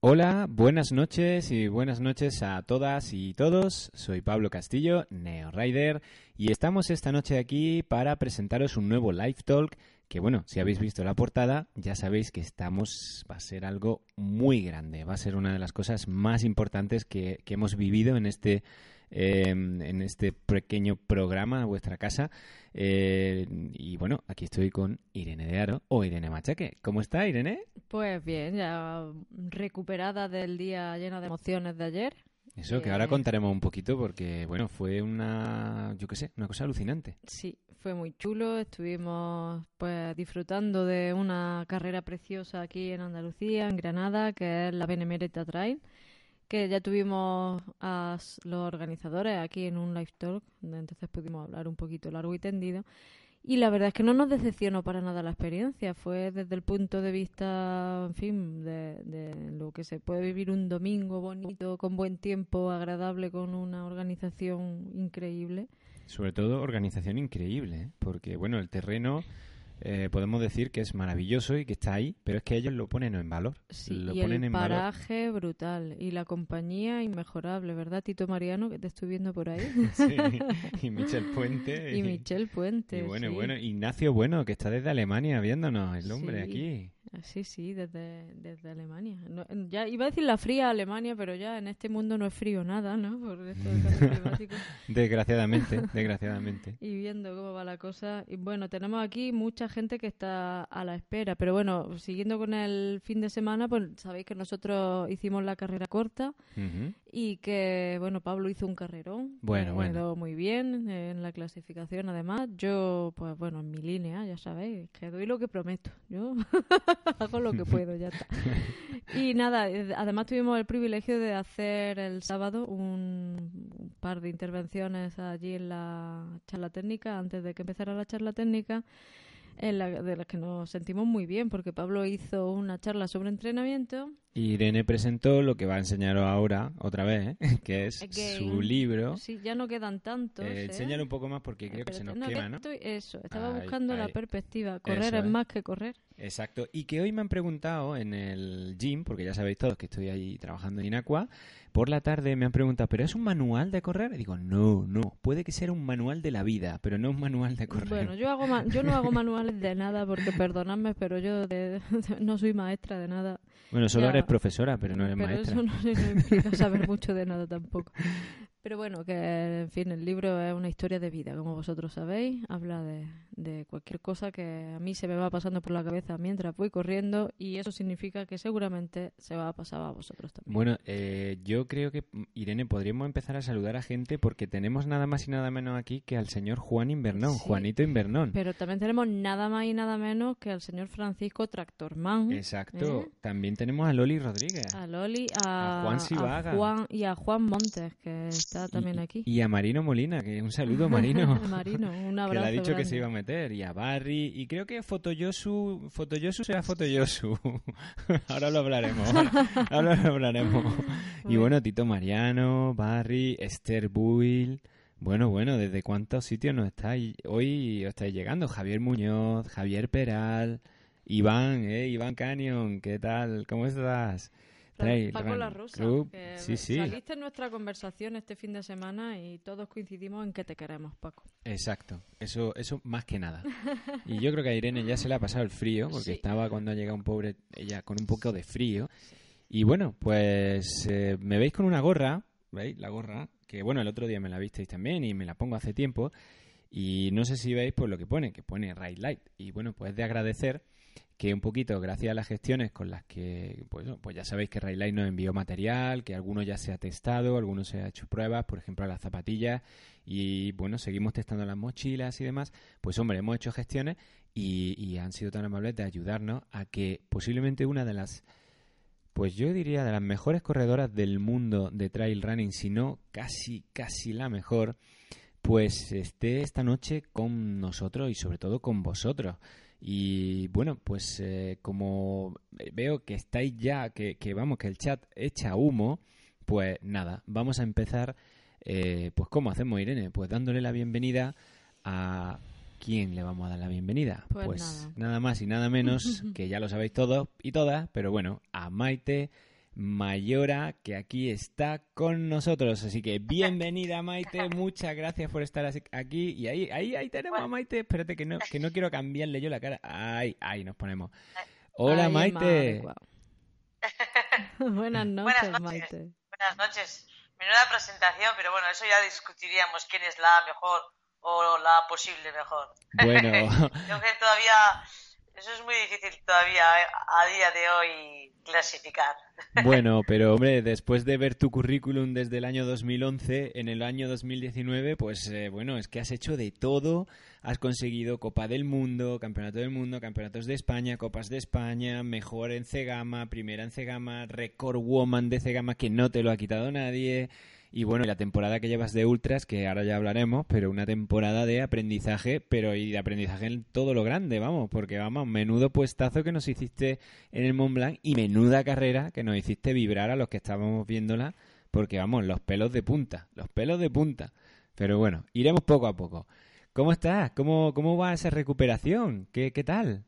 Hola, buenas noches y buenas noches a todas y todos. Soy Pablo Castillo, Neo Rider, y estamos esta noche aquí para presentaros un nuevo live talk que bueno, si habéis visto la portada, ya sabéis que estamos, va a ser algo muy grande, va a ser una de las cosas más importantes que, que hemos vivido en este eh, en este pequeño programa a vuestra casa. Eh, y bueno, aquí estoy con Irene de Aro o Irene Machaque. ¿Cómo está, Irene? Pues bien, ya recuperada del día lleno de emociones de ayer. Eso, que ahora Eh, contaremos un poquito porque, bueno, fue una, yo qué sé, una cosa alucinante. Sí, fue muy chulo. Estuvimos pues disfrutando de una carrera preciosa aquí en Andalucía, en Granada, que es la Benemérita Trail, que ya tuvimos a los organizadores aquí en un live talk, entonces pudimos hablar un poquito largo y tendido. Y la verdad es que no nos decepcionó para nada la experiencia. Fue desde el punto de vista, en fin, de, de lo que se puede vivir un domingo bonito, con buen tiempo, agradable, con una organización increíble. Sobre todo organización increíble, ¿eh? porque bueno, el terreno eh, podemos decir que es maravilloso y que está ahí, pero es que ellos lo ponen en valor. Sí, lo y ponen el en valor. paraje brutal y la compañía inmejorable, ¿verdad, Tito Mariano, que te estoy viendo por ahí? Sí, y Michel Puente. y Michel Puente. Y bueno, sí. bueno, Ignacio Bueno, que está desde Alemania viéndonos, el hombre Sí. aquí. Sí, sí, desde, desde Alemania. No, ya iba a decir la fría Alemania, pero ya en este mundo no es frío nada, ¿no? Por esto del. Desgraciadamente, desgraciadamente. y viendo cómo va la cosa. Y bueno, tenemos aquí mucha gente que está a la espera, pero bueno, siguiendo con el fin de semana, pues sabéis que nosotros hicimos la carrera corta Ujú. Y que, bueno, Pablo hizo un carrerón. Bueno, bueno. Quedó muy bien en la clasificación, además. Yo, pues bueno, en mi línea, ya sabéis, que doy lo que prometo. Yo hago lo que puedo, ya está. Y nada, eh, además tuvimos el privilegio de hacer el sábado un, un par de intervenciones allí en la charla técnica, antes de que empezara la charla técnica, en la, de las que nos sentimos muy bien, porque Pablo hizo una charla sobre entrenamiento. Irene presentó lo que va a enseñaros ahora, otra vez, ¿eh? que es Again. su libro. Sí, ya no quedan tantos. Eh, ¿eh? un poco más porque creo que se nos no, quema, que ¿no? estoy- eso, estaba Ahí, buscando la ahí. perspectiva. Correr Eso es más que correr. Exacto. Y que hoy me han preguntado en el gym, porque ya sabéis todos que estoy ahí trabajando en Inacua, por la tarde me han preguntado, ¿pero es un manual de correr? Y digo, no, no, puede que sea un manual de la vida, pero no un manual de correr. Bueno, yo hago yo no hago manuales de nada porque perdonadme, pero yo de- no soy maestra de nada. Bueno, solo Ya. eres profesora, pero no eres pero maestra. eso no, no implica saber mucho de nada tampoco. Pero bueno, que en fin, el libro es una historia de vida, como vosotros sabéis. Habla de, de cualquier cosa que a mí se me va pasando por la cabeza mientras voy corriendo y eso significa que seguramente se va a pasar a vosotros también. Bueno, eh, yo creo que, Irene, podríamos empezar a saludar a gente porque tenemos nada más y nada menos aquí que al señor Juan Invernón, Sí. Juanito Invernón. Pero también tenemos nada más y nada menos que al señor Francisco Tractorman. Exacto. ¿Eh? También tenemos a Loli Rodríguez. A Loli, a, A Juan Sivaga. a Juan y a Juan Montes, que está también Y- aquí. Y a Marino Molina, que un saludo, Marino. Marino, un que abrazo. le ha dicho que se iba a meter. Y a Barry. Y creo que Fotoyosu. Fotoyosu será Fotoyosu. ahora lo hablaremos. Ahora, ahora lo hablaremos. y Bueno. bueno, Tito Mariano, Barry, Esther Buil. Bueno, bueno, ¿desde cuántos sitios nos estáis hoy os estáis llegando? Javier Muñoz, Javier Peral, Iván, eh, Iván Canyon, ¿qué tal? ¿Cómo estás? Trail Paco Run La Rosa, Club. que Sí, sí. saliste en nuestra conversación este fin de semana y todos coincidimos en que te queremos, Paco. Exacto, eso, eso más que nada. Y yo creo que a Irene ya se le ha pasado el frío, porque Sí. estaba cuando ha llegado un pobre, ella con un poco de frío. Y bueno, pues eh, me veis con una gorra, ¿veis? La gorra, que bueno, el otro día me la visteis también y me la pongo hace tiempo. Y no sé si veis pues lo que pone, que pone Ride Light. Y bueno, pues de agradecer que un poquito, gracias a las gestiones con las que, pues, pues ya sabéis que Ride Light nos envió material, que alguno ya se ha testado, algunos se ha hecho pruebas, por ejemplo, las zapatillas, y bueno, seguimos testando las mochilas y demás. Pues hombre, hemos hecho gestiones y, y han sido tan amables de ayudarnos a que posiblemente una de las pues yo diría de las mejores corredoras del mundo de trail running, si no casi, casi la mejor, pues esté esta noche con nosotros y sobre todo con vosotros. Y bueno, pues eh, como veo que estáis ya, que, que vamos, que el chat echa humo, pues nada, vamos a empezar, eh, pues ¿cómo hacemos Irene? Pues dándole la bienvenida a... ¿Quién le vamos a dar la bienvenida? Pues nada. más y nada menos, que ya lo sabéis todos y todas, pero bueno, a Maite Mayora, que aquí está con nosotros. Así que bienvenida, Maite. Muchas gracias por estar aquí. Y ahí, ahí, ahí tenemos a Maite. Espérate que no, que no quiero cambiarle yo la cara. Ahí, ahí nos ponemos. Hola, Maite. Buenas noches, Maite. Buenas noches. Menuda presentación, pero bueno, eso ya discutiríamos quién es la mejor o la posible mejor. Bueno. Creo que todavía eso es muy difícil todavía eh, a día de hoy clasificar. Bueno, pero hombre, después de ver tu currículum desde el año 2011, en el año 2019, pues eh, bueno, es que has hecho de todo. Has conseguido Copa del Mundo, Campeonato del Mundo, Campeonatos de España, Copas de España, mejor en Cegama, primera en Cegama, Record Woman de Cegama que no te lo ha quitado nadie. Y bueno, la temporada que llevas de Ultras, que ahora ya hablaremos, pero una temporada de aprendizaje, pero y de aprendizaje en todo lo grande, vamos, porque vamos, menudo puestazo que nos hiciste en el Mont Blanc y menuda carrera que nos hiciste vibrar a los que estábamos viéndola, porque vamos, los pelos de punta, los pelos de punta. Pero bueno, iremos poco a poco. ¿Cómo estás? ¿Cómo, cómo va esa recuperación? ¿Qué, qué tal?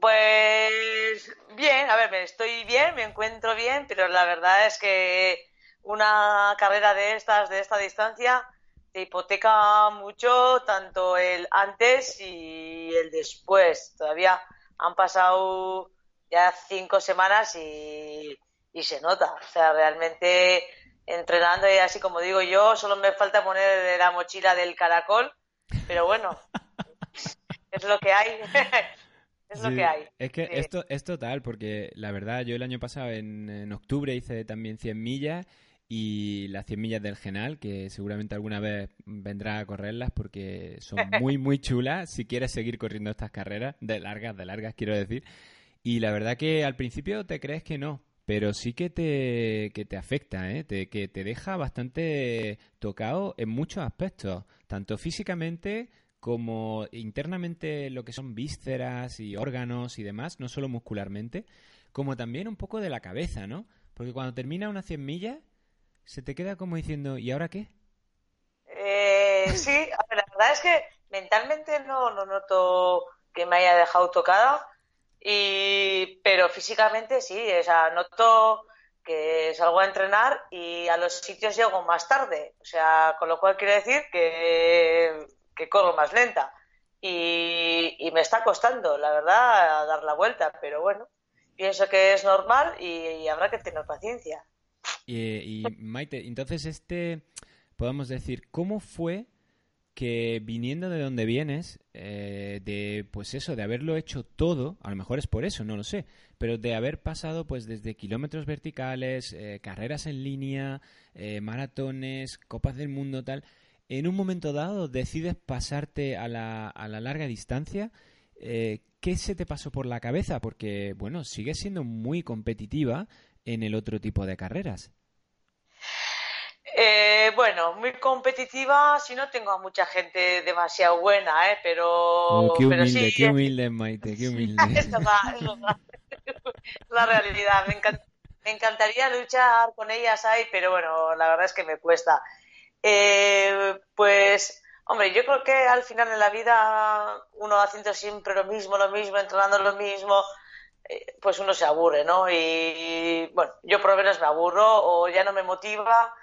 Pues bien, a ver, estoy bien, me encuentro bien, pero la verdad es que una carrera de estas, de esta distancia, te hipoteca mucho tanto el antes y el después. Todavía han pasado ya cinco semanas y, se nota. O sea, realmente entrenando y así como digo yo, solo me falta poner la mochila del caracol, pero bueno, es lo que hay. es lo que hay. Es que esto es total, porque la verdad, yo el año pasado en, en octubre hice también 100 millas y las 100 millas del Genal, que seguramente alguna vez vendrá a correrlas porque son muy, muy chulas si quieres seguir corriendo estas carreras, de largas, de largas quiero decir. Y la verdad que al principio te crees que no, pero sí que te, que te afecta, ¿eh? Te, que te deja bastante tocado en muchos aspectos, tanto físicamente como internamente lo que son vísceras y órganos y demás, no solo muscularmente, como también un poco de la cabeza, ¿no? Porque cuando termina unas 100 millas se te queda como diciendo, ¿y ahora qué? Eh, sí, la verdad es que mentalmente no, no noto que me haya dejado tocada, y, pero físicamente sí, o sea, noto que salgo a entrenar y a los sitios llego más tarde, o sea, con lo cual quiere decir que, que corro más lenta. Y, y, me está costando, la verdad, dar la vuelta, pero bueno, pienso que es normal y habrá que tener paciencia. Y, Maite, entonces este, podemos decir, ¿cómo fue que viniendo de donde vienes, eh, de pues eso, de haberlo hecho todo, a lo mejor es por eso, no lo sé, pero de haber pasado pues desde kilómetros verticales, eh, carreras en línea, eh, maratones, copas del mundo, tal, en un momento dado decides pasarte a la, a la larga distancia, ¿qué se te pasó por la cabeza? Porque, bueno, sigues siendo muy competitiva en el otro tipo de carreras. Eh, bueno, muy competitiva, si no tengo a mucha gente demasiado buena, ¿eh? pero... Oh, qué humilde, qué humilde, Maite, qué humilde. es la realidad. Me, encantaría luchar con ellas ahí, pero bueno, la verdad es que me cuesta. Eh, pues, hombre, yo creo que al final en la vida uno haciendo siempre lo mismo, lo mismo, entrenando lo mismo, eh, pues uno se aburre, ¿no? Y bueno, yo por lo menos me aburro o ya no me motiva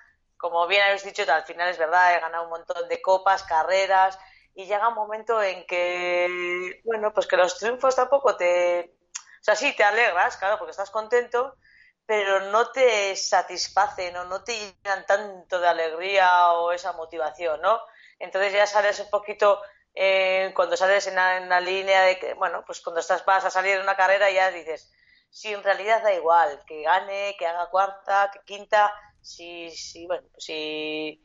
como bien habéis dicho, al final es verdad, he ganado un montón de copas, carreras, y llega un momento en que, bueno, pues que los triunfos tampoco te... O sea, sí, te alegras, claro, porque estás contento, pero no te satisfacen o no te llenan tanto de alegría o esa motivación, ¿no? Entonces ya sales un poquito, eh, cuando sales en la, línea de que, bueno, pues cuando estás vas a salir en una carrera ya dices, sí, en realidad da igual, que gane, que haga cuarta, que quinta, sí, sí, bueno, pues sí,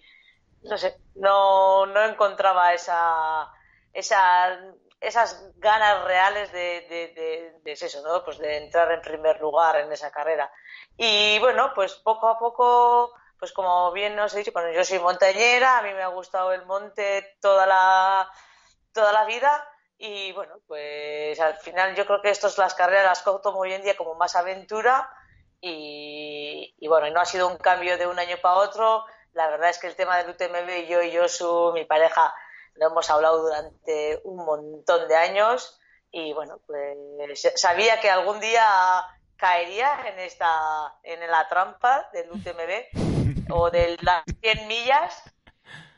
no sé, no, no encontraba esa, esa, esas ganas reales de, de, de, eso, ¿no? Pues de entrar en primer lugar en esa carrera. Y bueno, pues poco a poco, pues como bien os he dicho, bueno, yo soy montañera, a mí me ha gustado el monte toda la, toda la vida. Y bueno, pues al final yo creo que estas las carreras las tomo hoy en día como más aventura y, bueno, no ha sido un cambio de un año para otro. La verdad es que el tema del UTMB, yo y Josu, mi pareja, lo hemos hablado durante un montón de años y bueno, pues sabía que algún día caería en esta en la trampa del UTMB o de las 100 millas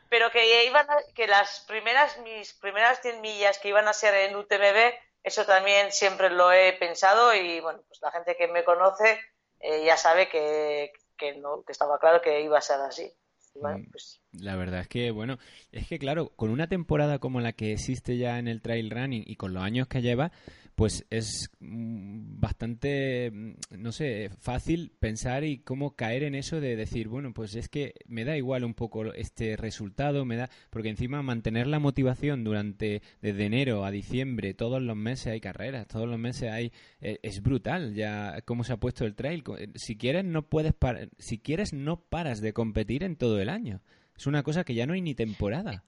pero que iban que las primeras mis primeras 100 millas que iban a ser en UTMB eso también siempre lo he pensado y bueno pues la gente que me conoce eh, ya sabe que, que no que estaba claro que iba a ser así. Mm, pues la verdad es que, bueno, es que claro, con una temporada como la que existe ya en el trail running y con los años que lleva, pues es mm, bastante, mm, no sé, fácil pensar y cómo caer en eso de decir, bueno, pues es que me da igual un poco este resultado, me da, porque encima mantener la motivación durante desde enero a diciembre, todos los meses hay carreras, todos los meses hay, eh, es brutal ya cómo se ha puesto el trail. Eh, si quieres no puedes, si quieres no paras de competir en todo el año. Es una cosa que ya no hay ni temporada.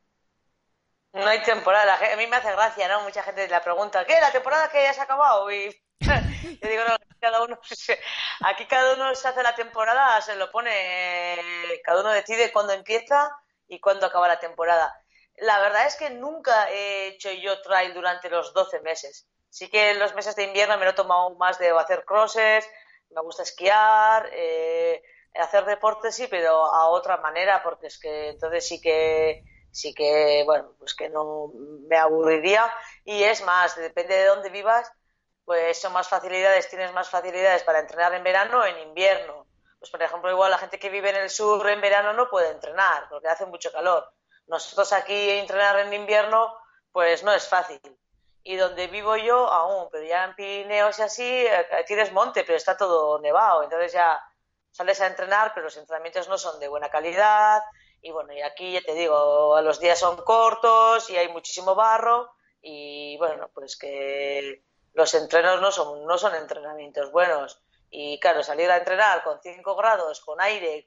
No hay temporada. A mí me hace gracia, ¿no? Mucha gente la pregunta, ¿qué? ¿La temporada que ya se ha acabado? Y yo digo, no, cada uno, aquí cada uno se hace la temporada, se lo pone, cada uno decide cuándo empieza y cuándo acaba la temporada. La verdad es que nunca he hecho yo trail durante los 12 meses. Sí que en los meses de invierno me lo he tomado más de hacer crosses, me gusta esquiar, eh, hacer deporte sí, pero a otra manera, porque es que entonces sí que sí que, bueno, pues que no me aburriría. Y es más, depende de dónde vivas, pues son más facilidades, tienes más facilidades para entrenar en verano o en invierno. Pues por ejemplo, igual la gente que vive en el sur en verano no puede entrenar porque hace mucho calor. Nosotros aquí entrenar en invierno, pues no es fácil. Y donde vivo yo aún, pero ya en Pirineos y así, eh, tienes monte, pero está todo nevado. Entonces ya sales a entrenar, pero los entrenamientos no son de buena calidad, y bueno, y aquí ya te digo, los días son cortos y hay muchísimo barro y bueno, pues que los entrenos no son, no son entrenamientos buenos. Y claro, salir a entrenar con 5 grados, con aire,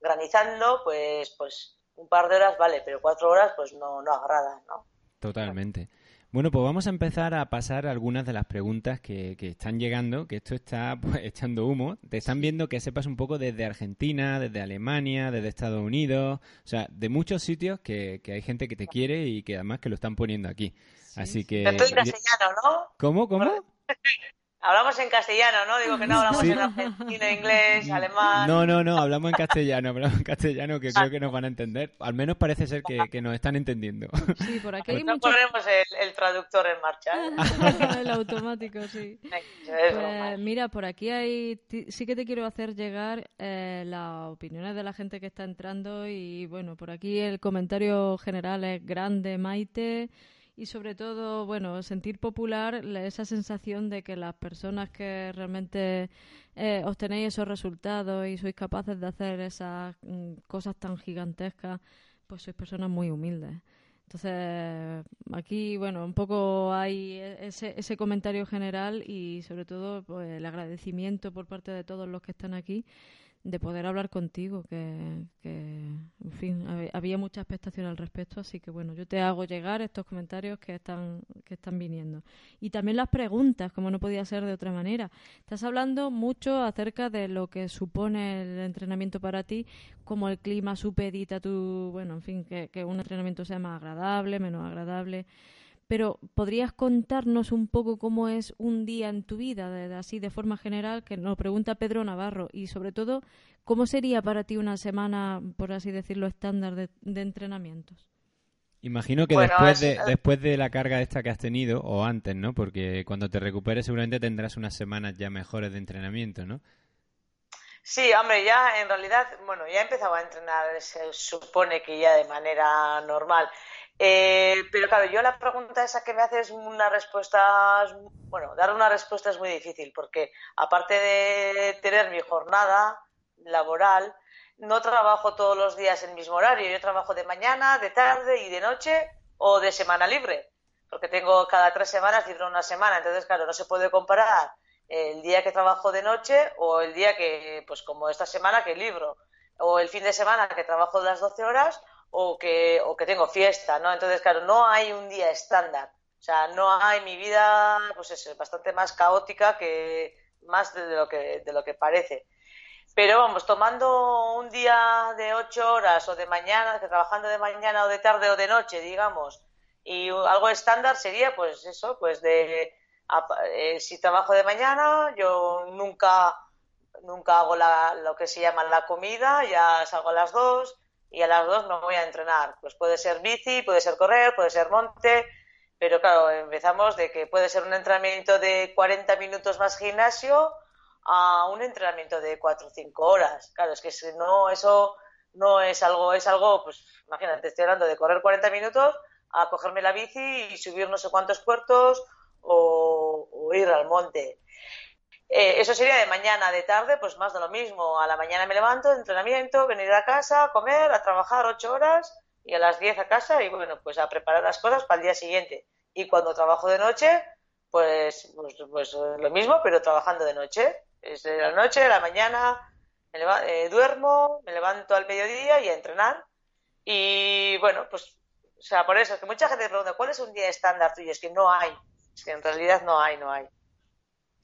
granizando, pues, pues un par de horas vale, pero cuatro horas pues no, no agrada, ¿no? Totalmente. Bueno, pues vamos a empezar a pasar algunas de las preguntas que, están llegando, que esto está pues, echando humo. Te están viendo que sepas un poco desde Argentina, desde Alemania, desde Estados Unidos, o sea, de muchos sitios que, hay gente que te quiere y que además que lo están poniendo aquí. Así que... ¿no? ¿Cómo? ¿Cómo? Hablamos en castellano, ¿no? Digo que no hablamos en argentino, inglés, alemán. No, no, no, hablamos en castellano, hablamos en castellano que creo que nos van a entender. Al menos parece ser que, nos están entendiendo. Sí, por aquí hay no ponemos el, traductor en marcha. ¿eh? el automático, sí. Pues, mira, por aquí hay. Sí que te quiero hacer llegar eh, las opiniones de la gente que está entrando y bueno, por aquí el comentario general es grande, Maite y sobre todo, bueno, sentir popular esa sensación de que las personas que realmente eh, obtenéis esos resultados y sois capaces de hacer esas mm, cosas tan gigantescas, pues sois personas muy humildes. Entonces, aquí, bueno, un poco hay ese, ese comentario general y sobre todo pues, el agradecimiento por parte de todos los que están aquí de poder hablar contigo, que, en fin, había mucha expectación al respecto, así que bueno, yo te hago llegar estos comentarios que están, que están viniendo. Y también las preguntas, como no podía ser de otra manera. Estás hablando mucho acerca de lo que supone el entrenamiento para ti, cómo el clima supedita tu, bueno, en fin, que, que un entrenamiento sea más agradable, menos agradable pero ¿podrías contarnos un poco cómo es un día en tu vida, de, así de forma general, que nos pregunta Pedro Navarro, y sobre todo, ¿cómo sería para ti una semana, por así decirlo, estándar de, entrenamientos? Imagino que después, de, después de la carga esta que has tenido, o antes, ¿no? Porque cuando te recuperes seguramente tendrás unas semanas ya mejores de entrenamiento, ¿no? Sí, hombre, ya en realidad, bueno, ya he empezado a entrenar, se supone que ya de manera normal. Eh, pero claro, yo la pregunta esa que me haces una respuesta, bueno, dar una respuesta es muy difícil porque aparte de tener mi jornada laboral, no trabajo todos los días en el mismo horario. Yo trabajo de mañana, de tarde y de noche o de semana libre, porque tengo cada tres semanas libre una semana. Entonces, claro, no se puede comparar el día que trabajo de noche o el día que, pues como esta semana que libro, o el fin de semana que trabajo las 12 horas o que, o que tengo fiesta, ¿no? Entonces, claro, no hay un día estándar. O sea, no hay mi vida, pues es bastante más caótica que más de lo que, de lo que parece. Pero vamos, tomando un día de ocho horas o de mañana, trabajando de mañana o de tarde o de noche, digamos, y algo estándar sería, pues eso, pues de, eh, si trabajo de mañana, yo nunca, nunca hago la, lo que se llama la comida, ya salgo a las dos y a las dos me voy a entrenar. Pues puede ser bici, puede ser correr, puede ser monte, pero claro, empezamos de que puede ser un entrenamiento de 40 minutos más gimnasio a un entrenamiento de 4 o 5 horas. Claro, es que si no, eso no es algo, es algo, pues imagínate, estoy hablando de correr 40 minutos a cogerme la bici y subir no sé cuántos puertos o, ir al monte. Eh, eso sería de mañana, de tarde, pues más de lo mismo. A la mañana me levanto, entrenamiento, venir a casa, comer, a trabajar ocho horas y a las diez a casa y bueno, pues a preparar las cosas para el día siguiente. Y cuando trabajo de noche, pues, pues, pues lo mismo, pero trabajando de noche. Es de la noche, a la mañana, me eh, duermo, me levanto al mediodía y a entrenar. Y bueno, pues, o sea, por eso es que mucha gente pregunta, ¿cuál es un día estándar tuyo? Es que no hay. Es que en realidad no hay, no hay.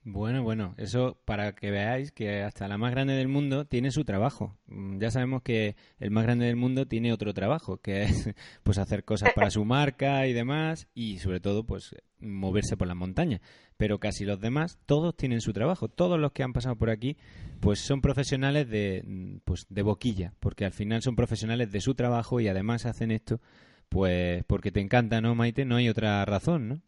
Bueno, bueno, eso para que veáis que hasta la más grande del mundo tiene su trabajo. Mm, ya sabemos que el más grande del mundo tiene otro trabajo, que es pues hacer cosas para su marca y demás y sobre todo pues moverse por las montañas. Pero casi los demás todos tienen su trabajo. Todos los que han pasado por aquí pues son profesionales de mm, pues de boquilla, porque al final son profesionales de su trabajo y además hacen esto pues porque te encanta, ¿no, Maite? No hay otra razón, ¿no?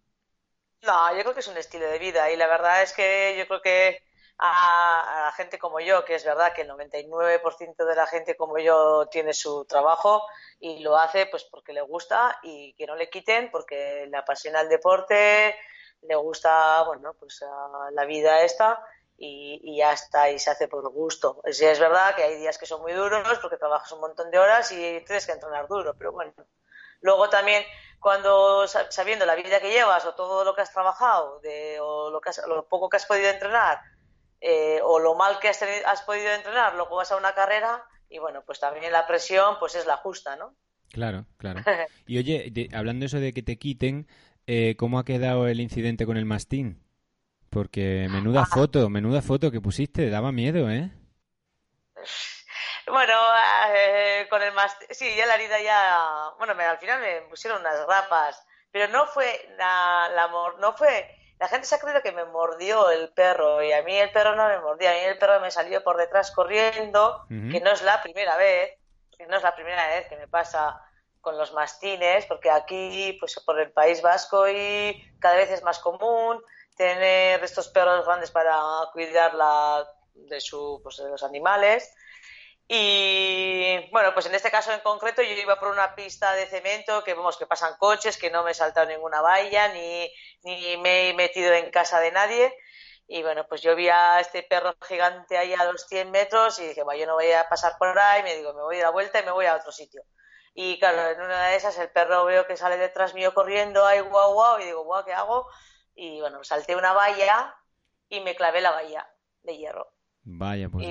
No, yo creo que es un estilo de vida y la verdad es que yo creo que a, la gente como yo, que es verdad que el 99% de la gente como yo tiene su trabajo y lo hace pues porque le gusta y que no le quiten porque le apasiona el deporte, le gusta, bueno, pues la vida esta y, ya está, y se hace por gusto. Sí, es verdad que hay días que son muy duros porque trabajas un montón de horas y tienes que entrenar duro, pero bueno. Luego también cuando sabiendo la vida que llevas o todo lo que has trabajado de, o lo, que lo poco que has podido entrenar eh, o lo mal que has, has, podido entrenar, luego vas a una carrera y bueno, pues también la presión pues es la justa, ¿no? Claro, claro. Y oye, hablando eso de que te quiten, eh, ¿cómo ha quedado el incidente con el mastín? Porque menuda ah. foto, menuda foto que pusiste, daba miedo, ¿eh? Bueno, eh, con el más, sí, ya la herida ya, bueno, me, al final me pusieron unas rapas, pero no fue la, la no fue, la gente se ha creído que me mordió el perro y a mí el perro no me mordió, a mí el perro me salió por detrás corriendo, que no es la primera vez, que no es la primera vez que me pasa con los mastines, porque aquí, pues por el País Vasco y cada vez es más común tener estos perros grandes para cuidar la, de su, pues, de los animales y bueno, pues en este caso en concreto yo iba por una pista de cemento que vemos que pasan coches, que no me he saltado ninguna valla, ni, ni me he metido en casa de nadie. Y bueno, pues yo vi a este perro gigante ahí a los 100 metros y dije, bueno, yo no voy a pasar por ahí, me digo, me voy a dar vuelta y me voy a otro sitio. Y claro, en una de esas el perro veo que sale detrás mío corriendo, ay, guau, guau, y digo, guau, ¿qué hago? Y bueno, salté una valla y me clavé la valla de hierro. Vaya, pues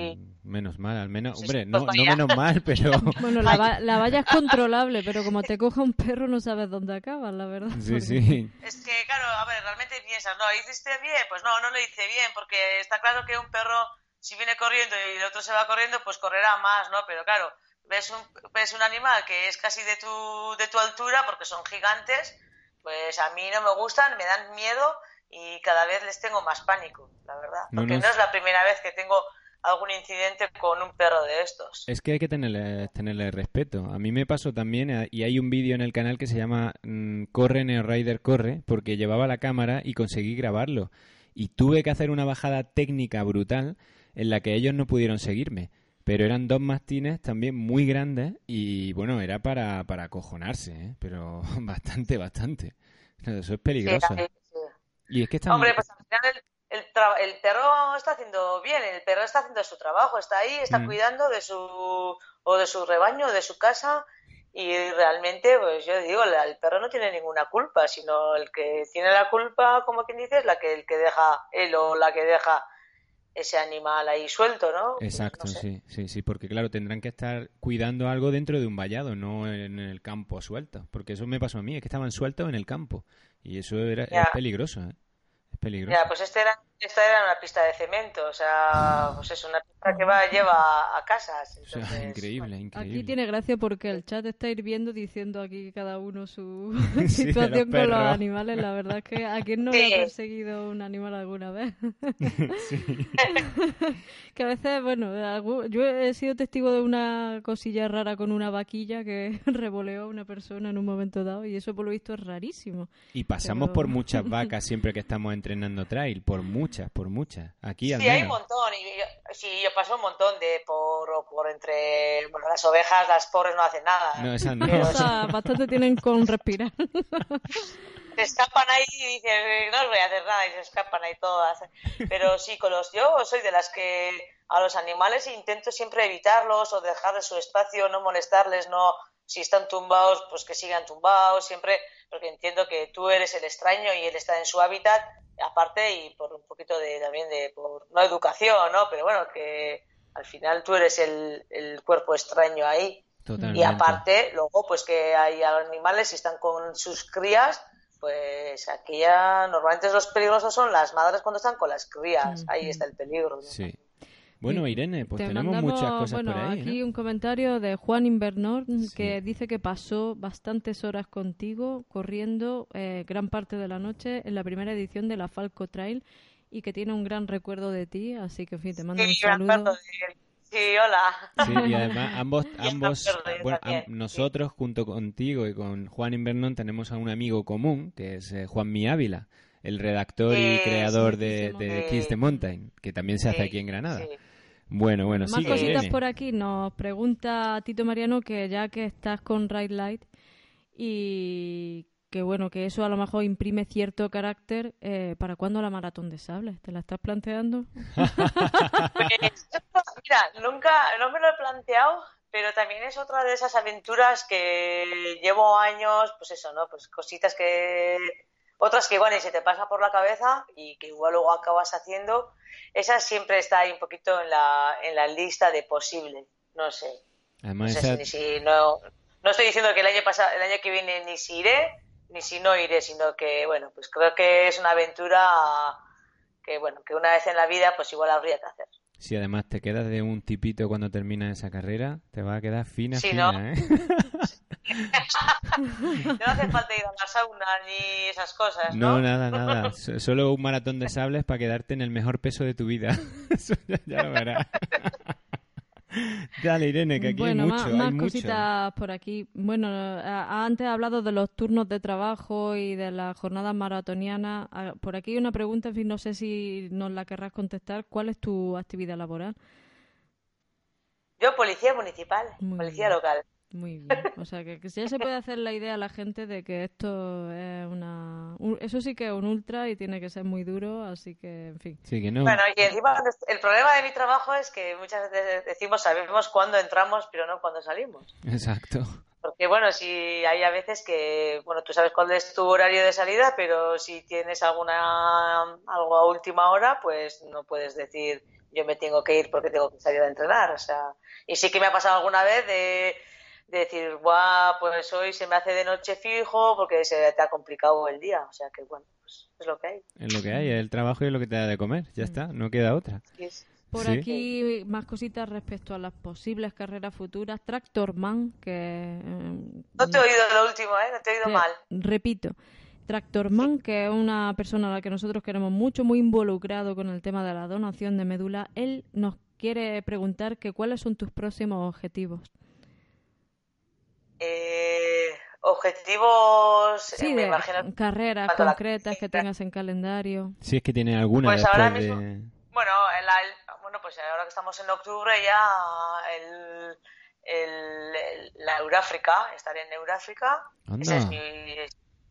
menos mal, al menos, hombre, no, no menos mal, pero... Bueno, la, la, valla es controlable, pero como te coja un perro no sabes dónde acabas, la verdad. Sí, sí. Es que, claro, a ver, realmente piensas, ¿no? ¿Hiciste bien? Pues no, no lo hice bien, porque está claro que un perro, si viene corriendo y el otro se va corriendo, pues correrá más, ¿no? Pero claro, ves un, ves un animal que es casi de tu, de tu altura, porque son gigantes, pues a mí no me gustan, me dan miedo y cada vez les tengo más pánico, la verdad. Porque no, es la primera vez que tengo algún incidente con un perro de estos. Es que hay que tenerle, tenerle respeto. A mí me pasó también, eh, y hay un vídeo en el canal que se llama mm, Corre Neo Rider Corre, porque llevaba la cámara y conseguí grabarlo. Y tuve que hacer una bajada técnica brutal en la que ellos no pudieron seguirme. Pero eran dos mastines también muy grandes y bueno, era para, para acojonarse, ¿eh? pero bastante, bastante. Eso es peligroso. Y es que Hombre, pues al final el, el, perro está haciendo bien, el perro está haciendo su trabajo, está ahí, está mm. cuidando de su o de su rebaño, de su casa y realmente, pues yo digo, el perro no tiene ninguna culpa, sino el que tiene la culpa, como quien dice, es la que el que deja él o la que deja ese animal ahí suelto, ¿no? Exacto, sí, sí, sí, porque claro, tendrán que estar cuidando algo dentro de un vallado, no en el campo suelto, porque eso me pasó a mí, es que estaban sueltos en el campo y eso era peligroso, ¿eh? Es peligroso. Ya, pues este era, esta era una pista de cemento, o sea, pues es una pista que va lleva a casas. O sea, Entonces, increíble, increíble. Aquí tiene gracia porque el chat está hirviendo diciendo aquí cada uno su Sí, situación los con los animales. La verdad es que a quién no le Sí. ha perseguido un animal alguna vez. Sí. que a veces, bueno, yo he sido testigo de una cosilla rara con una vaquilla que revoleó a una persona en un momento dado y eso por lo visto es rarísimo. Y pasamos Pero- por muchas vacas siempre que estamos entrenando trail, por muchas, por muchas. Aquí al Sí, hay un montón. Y yo, sí, yo paso un montón de por, por entre. Bueno, las ovejas, las pobres no hacen nada. No, esas no. Pero O sea, bastante tienen con respirar. se escapan ahí y dicen, no os voy a hacer nada, y se escapan ahí todas. Pero sí, con los, yo soy de las que a los animales intento siempre evitarlos o dejarles su espacio, no molestarles, no, si están tumbados, pues que sigan tumbados, siempre, porque entiendo que tú eres el extraño y él está en su hábitat, aparte y por un poquito de también de, por, no educación, ¿no? Pero bueno, que al final tú eres el, el cuerpo extraño ahí. Totalmente. Y aparte, luego, pues que hay animales, si están con sus crías, pues aquí ya normalmente los peligrosos son las madres cuando están con las crías. Ahí está el peligro. ¿no? Sí. Bueno, Irene, pues te tenemos mandamos, muchas cosas bueno, por ahí, ¿no? aquí un comentario de Juan Invernor Sí. que dice que pasó bastantes horas contigo corriendo eh, gran parte de la noche en la primera edición de la Falco Trail y que tiene un gran recuerdo de ti, así que en fin, te mando un Sí, acuerdo saludo. de. Sí, hola. Sí, y además ambos, ambos bueno, am- sí. nosotros junto contigo y con Juan Invernón tenemos a un amigo común, que es eh, Juan Mi Ávila, el redactor y creador sí, de, sí, de sí. Kiss the Mountain, que también se hace aquí en Granada. Bueno, bueno, Más sigue, cositas Irene. por aquí. Nos pregunta Tito Mariano que ya que estás con Ride Light y que bueno, que eso a lo mejor imprime cierto carácter, eh, ¿para cuándo la maratón de sables? ¿Te la estás planteando? Pues, mira, nunca, no me lo he planteado, pero también es otra de esas aventuras que llevo años, pues eso, ¿no? Pues cositas que, otras que igual ni se te pasa por la cabeza y que igual luego acabas haciendo. Esa siempre está ahí un poquito en la, en la lista de posible, no sé. No Además, sé esa- si no, no estoy diciendo que el año pasado, el año que viene ni si iré, ni si no iré, sino que, bueno, pues creo que es una aventura que, bueno, que una vez en la vida, pues igual habría que hacer. Si además te quedas de un tipito cuando terminas esa carrera, te va a quedar fina, Sí, fina, ¿no? ¿eh? No hace falta ir a la sauna ni esas cosas, No, ¿no? nada, nada. So- Solo un maratón de sables para quedarte en el mejor peso de tu vida. Eso ya, ya lo verás. Dale, Irene, que aquí bueno, hay más, mucho, más hay mucho. cositas por aquí. Bueno, a- antes he hablado de los turnos de trabajo y de las jornadas maratonianas. Ah, Por aquí hay una pregunta, en fin, no sé si nos la querrás contestar. ¿Cuál es tu actividad laboral? Yo, policía municipal, Muy policía bien. local. Muy bien. O sea, que, que ya se puede hacer la idea a la gente de que esto es una... un- eso sí que es un ultra y tiene que ser muy duro, así que, en fin. Sí, que no. Bueno, y encima el problema de mi trabajo es que muchas veces decimos sabemos cuándo entramos, pero no cuándo salimos. Exacto. Porque bueno, si hay a veces que, bueno, tú sabes cuál es tu horario de salida, pero si tienes alguna algo a última hora, pues no puedes decir yo me tengo que ir porque tengo que salir a entrenar, o sea, y sí que me ha pasado alguna vez de, de decir, guau, pues hoy se me hace de noche fijo porque se te ha complicado el día, o sea que bueno, pues es lo que hay. Es lo que hay, es el trabajo y es lo que te da de comer. Ya está, no queda otra. Por Sí. aquí más cositas respecto a las posibles carreras futuras. Tractorman, que... eh, No te he oído lo último, ¿eh? No te he oído que, mal. Repito, Tractorman, que es una persona a la que nosotros queremos mucho, muy involucrado con el tema de la donación de médula, él nos quiere preguntar que cuáles son tus próximos objetivos. Eh, objetivos, eh, Sí, me de imagino. carreras la concretas que tengas en calendario. Si es que tiene alguna Pues ahora mismo- de... Bueno, el- el- bueno, pues ahora que estamos en octubre ya el, el- el- la Euráfrica, estaré en Euráfrica. Anda. Ese es mi,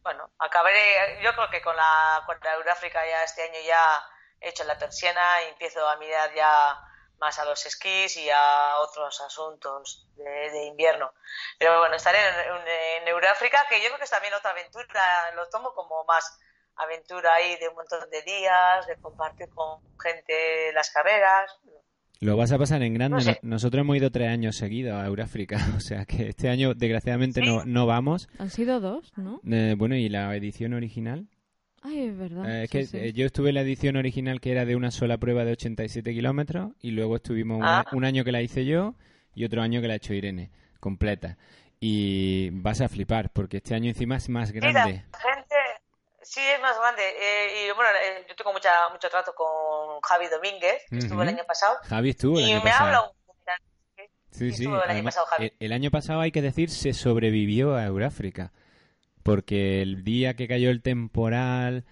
bueno, acabaré, yo creo que con la, con la Euráfrica ya este año ya he hecho la persiana y empiezo a mirar ya más a los esquís y a otros asuntos de, de invierno. Pero bueno, estaré en, en- en Euráfrica, que yo creo que es también otra aventura, lo tomo como más aventura ahí de un montón de días, de compartir con gente las carreras. Lo vas a pasar en grande. No sé. No- Nosotros hemos ido tres años seguidos a Euráfrica. O sea que este año, desgraciadamente, no, no vamos. Han sido dos, ¿no? Eh, bueno, ¿y la edición original? Ay, es verdad. Eh, es sí, que sí. eh, yo estuve en la edición original que era de una sola prueba de 87 kilómetros y luego estuvimos un, Ah. un año que la hice yo y otro año que la ha hecho Irene, completa. Y vas a flipar porque este año encima es más Sí, grande. la gente, sí es más grande. Eh, y bueno, eh, yo tengo mucha, mucho trato con Javi Domínguez, que estuvo el año pasado. Javi estuvo el y año me pasado. habla un Sí, Sí, sí. estuvo el año Además, pasado, Javi. el, el año pasado hay que decir se sobrevivió a Euráfrica. Porque el día que cayó el temporal,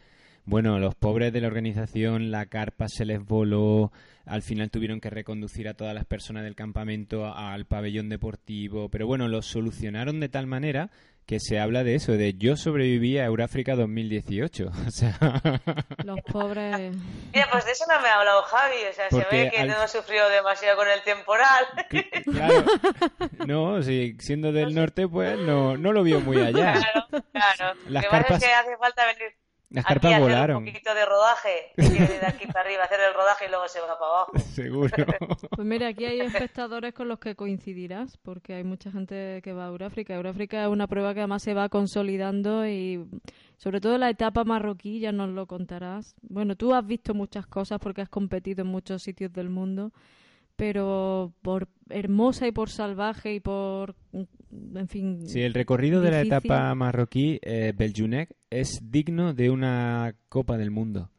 bueno, los pobres de la organización, la carpa se les voló. Al final tuvieron que reconducir a todas las personas del campamento al pabellón deportivo. Pero bueno, lo solucionaron de tal manera que se habla de eso, de yo sobreviví a Euráfrica 2018. O sea, Los pobres. Mira, pues de eso no me ha hablado Javi. O sea, Porque se ve que al- no sufrió demasiado con el temporal. cl- claro. No, sí, siendo del norte, pues no, no lo vio muy allá. Claro, claro. Las Lo que pasa es que hace falta venir Las aquí carpas volaron, un poquito de rodaje. De aquí para arriba hacer el rodaje y luego se va para abajo. seguro. Pues mira, aquí hay espectadores con los que coincidirás, porque hay mucha gente que va a Euráfrica. Euráfrica es una prueba que además se va consolidando y sobre todo la etapa marroquí, ya nos lo contarás. Bueno, tú has visto muchas cosas porque has competido en muchos sitios del mundo, pero por hermosa y por salvaje y por, en fin, Sí, el recorrido de la etapa marroquí, eh, Beljunek, es digno de una Copa del Mundo.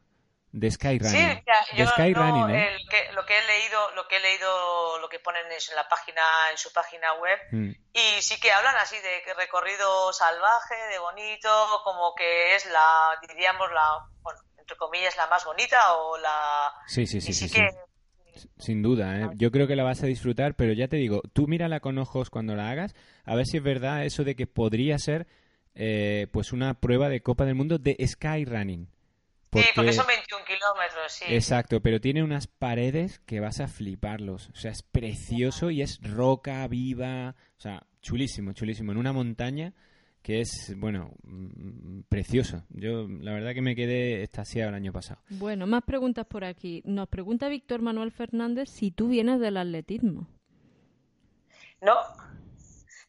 De Skyrunning. Sí, ya, de Skyrunning, no, ¿eh? el que- lo que he leído, lo que he leído, lo que ponen es en la página, en su página web, Mm. y sí que hablan así de que recorrido salvaje, de bonito, como que es la, diríamos la, bueno, entre comillas, la más bonita o la, Sí, sí, sí, y sí, sí sí. que Sin duda, ¿eh? Yo creo que la vas a disfrutar, pero ya te digo, tú mírala con ojos cuando la hagas, a ver si es verdad eso de que podría ser eh, pues una prueba de Copa del Mundo de Skyrunning. sí, porque son 21 kilómetros, sí. Exacto, pero tiene unas paredes que vas a fliparlos. O sea, es precioso y es roca viva. O sea, chulísimo, chulísimo. En una montaña que es, bueno, mm, precioso. Yo, la verdad que me quedé extasiado el año pasado. Bueno, más preguntas por aquí. Nos pregunta Víctor Manuel Fernández si tú vienes del atletismo. No,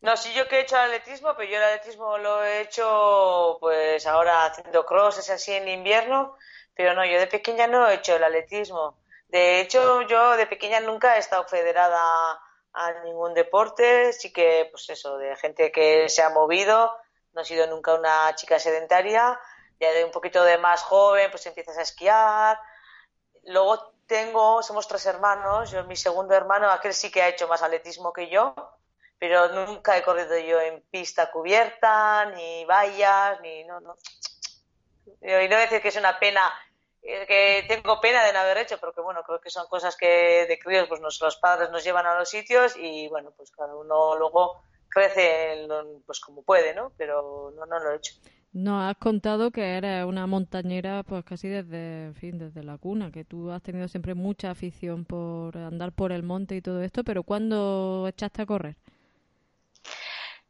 no, sí yo que he hecho atletismo, pero yo el atletismo lo he hecho pues ahora haciendo crosses así en invierno, pero no, yo de pequeña no he hecho el atletismo. De hecho, yo de pequeña nunca he estado federada a ningún deporte, sí que pues eso, de gente que se ha movido, no he sido nunca una chica sedentaria, ya de un poquito de más joven pues empiezas a esquiar, Luego tengo, somos tres hermanos, yo mi segundo hermano, aquel sí que ha hecho más atletismo que yo, pero nunca he corrido yo en pista cubierta, ni vallas, ni no, no. Y no decir que es una pena, que tengo pena de no haber hecho, pero que bueno, creo que son cosas que de críos pues nos- los padres nos llevan a los sitios y bueno, pues cada uno luego crece pues como puede, ¿no? Pero no, no lo he hecho. Nos has contado que eres una montañera pues casi desde, en fin, desde la cuna, que tú has tenido siempre mucha afición por andar por el monte y todo esto, pero ¿cuándo echaste a correr?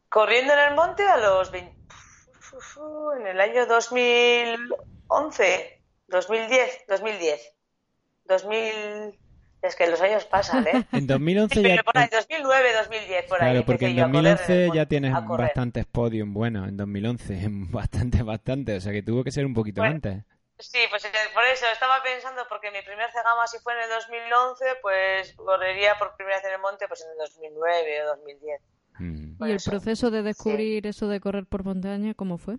Corriendo en el monte a los 20, en el año 2011, 2010, 2010, 2000, es que los años pasan, ¿eh? En 2011 ya... Pero por ahí, 2009, 2010, por ahí. Claro, porque en empecé yo a correr en el 2011 ya tienes bastantes podium buenos, en 2011, bastante, bastante, o sea que tuvo que ser un poquito Bueno. antes. Sí, pues eh, por eso estaba pensando, porque mi primer cegama si fue en el 2011, pues correría por primera vez en el monte pues en el 2009 o 2010. Mm. ¿Y el eso, proceso de descubrir eso de correr por montaña, cómo fue?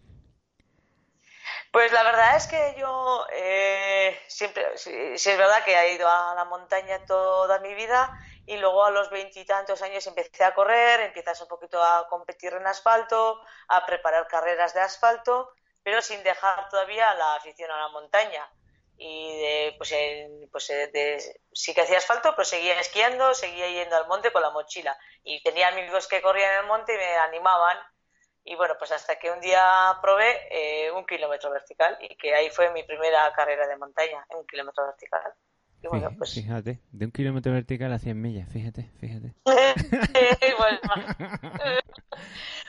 Pues la verdad es que yo eh, siempre, sí es verdad que he ido a la montaña toda mi vida y luego a los veintitantos años empecé a correr, empiezas un poquito a competir en asfalto, a preparar carreras de asfalto, pero sin dejar todavía la afición a la montaña. Y de, pues, pues eh, sí que hacía asfalto, pero seguía esquiando, seguía yendo al monte con la mochila. Y tenía amigos que corrían en el monte y me animaban y bueno, pues hasta que un día probé eh, un kilómetro vertical y que ahí fue mi primera carrera de montaña, un kilómetro vertical. Y bueno, Fí- pues... Fíjate, de un kilómetro vertical a 100 millas, fíjate, fíjate. Bueno,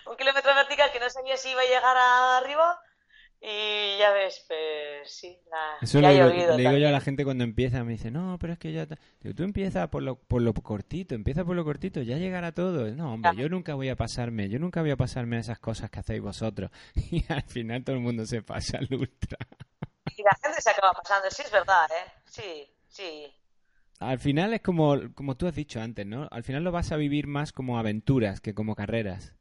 un kilómetro vertical que no sabía si iba a llegar arriba y ya ves, pues sí, la... Eso ya he oído le digo yo a la gente cuando empieza, me dice, no, pero es que ya... ta-". Digo, tú empieza por lo, por lo cortito, empieza por lo cortito, ya llegará todo. No, hombre, yo nunca voy a pasarme, yo nunca voy a pasarme a esas cosas que hacéis vosotros. Y al final todo el mundo se pasa al ultra. veces se acaba pasando, sí es verdad, ¿eh? Sí, sí. Al final es como, como tú has dicho antes, ¿no? Al final lo vas a vivir más como aventuras que como carreras.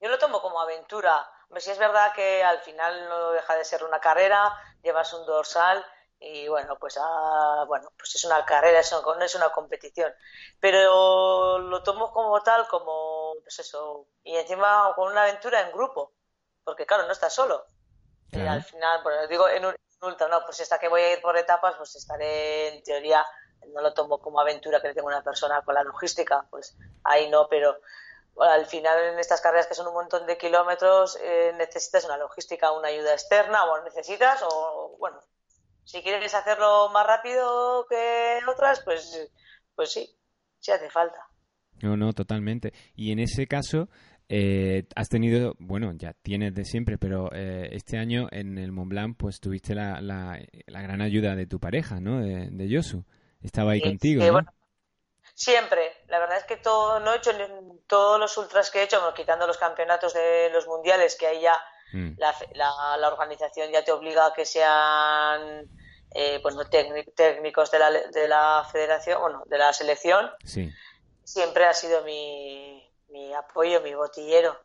Yo lo tomo como aventura. Hombre, sí es verdad que al final no deja de ser una carrera, llevas un dorsal y bueno, pues ah, bueno, pues es una carrera, no es una competición. Pero lo tomo como tal, como pues eso, y encima con una aventura en grupo, porque claro, no estás solo. Y al final, bueno, digo en un ultra, no, pues esta que voy a ir por etapas, pues estaré en teoría, no lo tomo como aventura que tengo una persona con la logística, pues ahí no, pero al final en estas carreras que son un montón de kilómetros eh, necesitas una logística, una ayuda externa o necesitas o bueno, si quieres hacerlo más rápido que otras, pues, pues sí, sí hace falta. No, no, totalmente. Y en ese caso, eh, has tenido, bueno, ya tienes de siempre, pero eh, este año en el Mont Blanc, pues tuviste la, la, gran ayuda de tu pareja, ¿no? De, de Yosu. Estaba ahí contigo, ¿no? siempre. La verdad es que todo, no he hecho todos los ultras que he hecho, quitando los campeonatos de los mundiales, que ahí ya mm. la, la, organización ya te obliga a que sean eh, bueno, técnicos de la, de la federación, bueno, de la selección. Sí. Siempre ha sido mi, mi apoyo, mi botillero.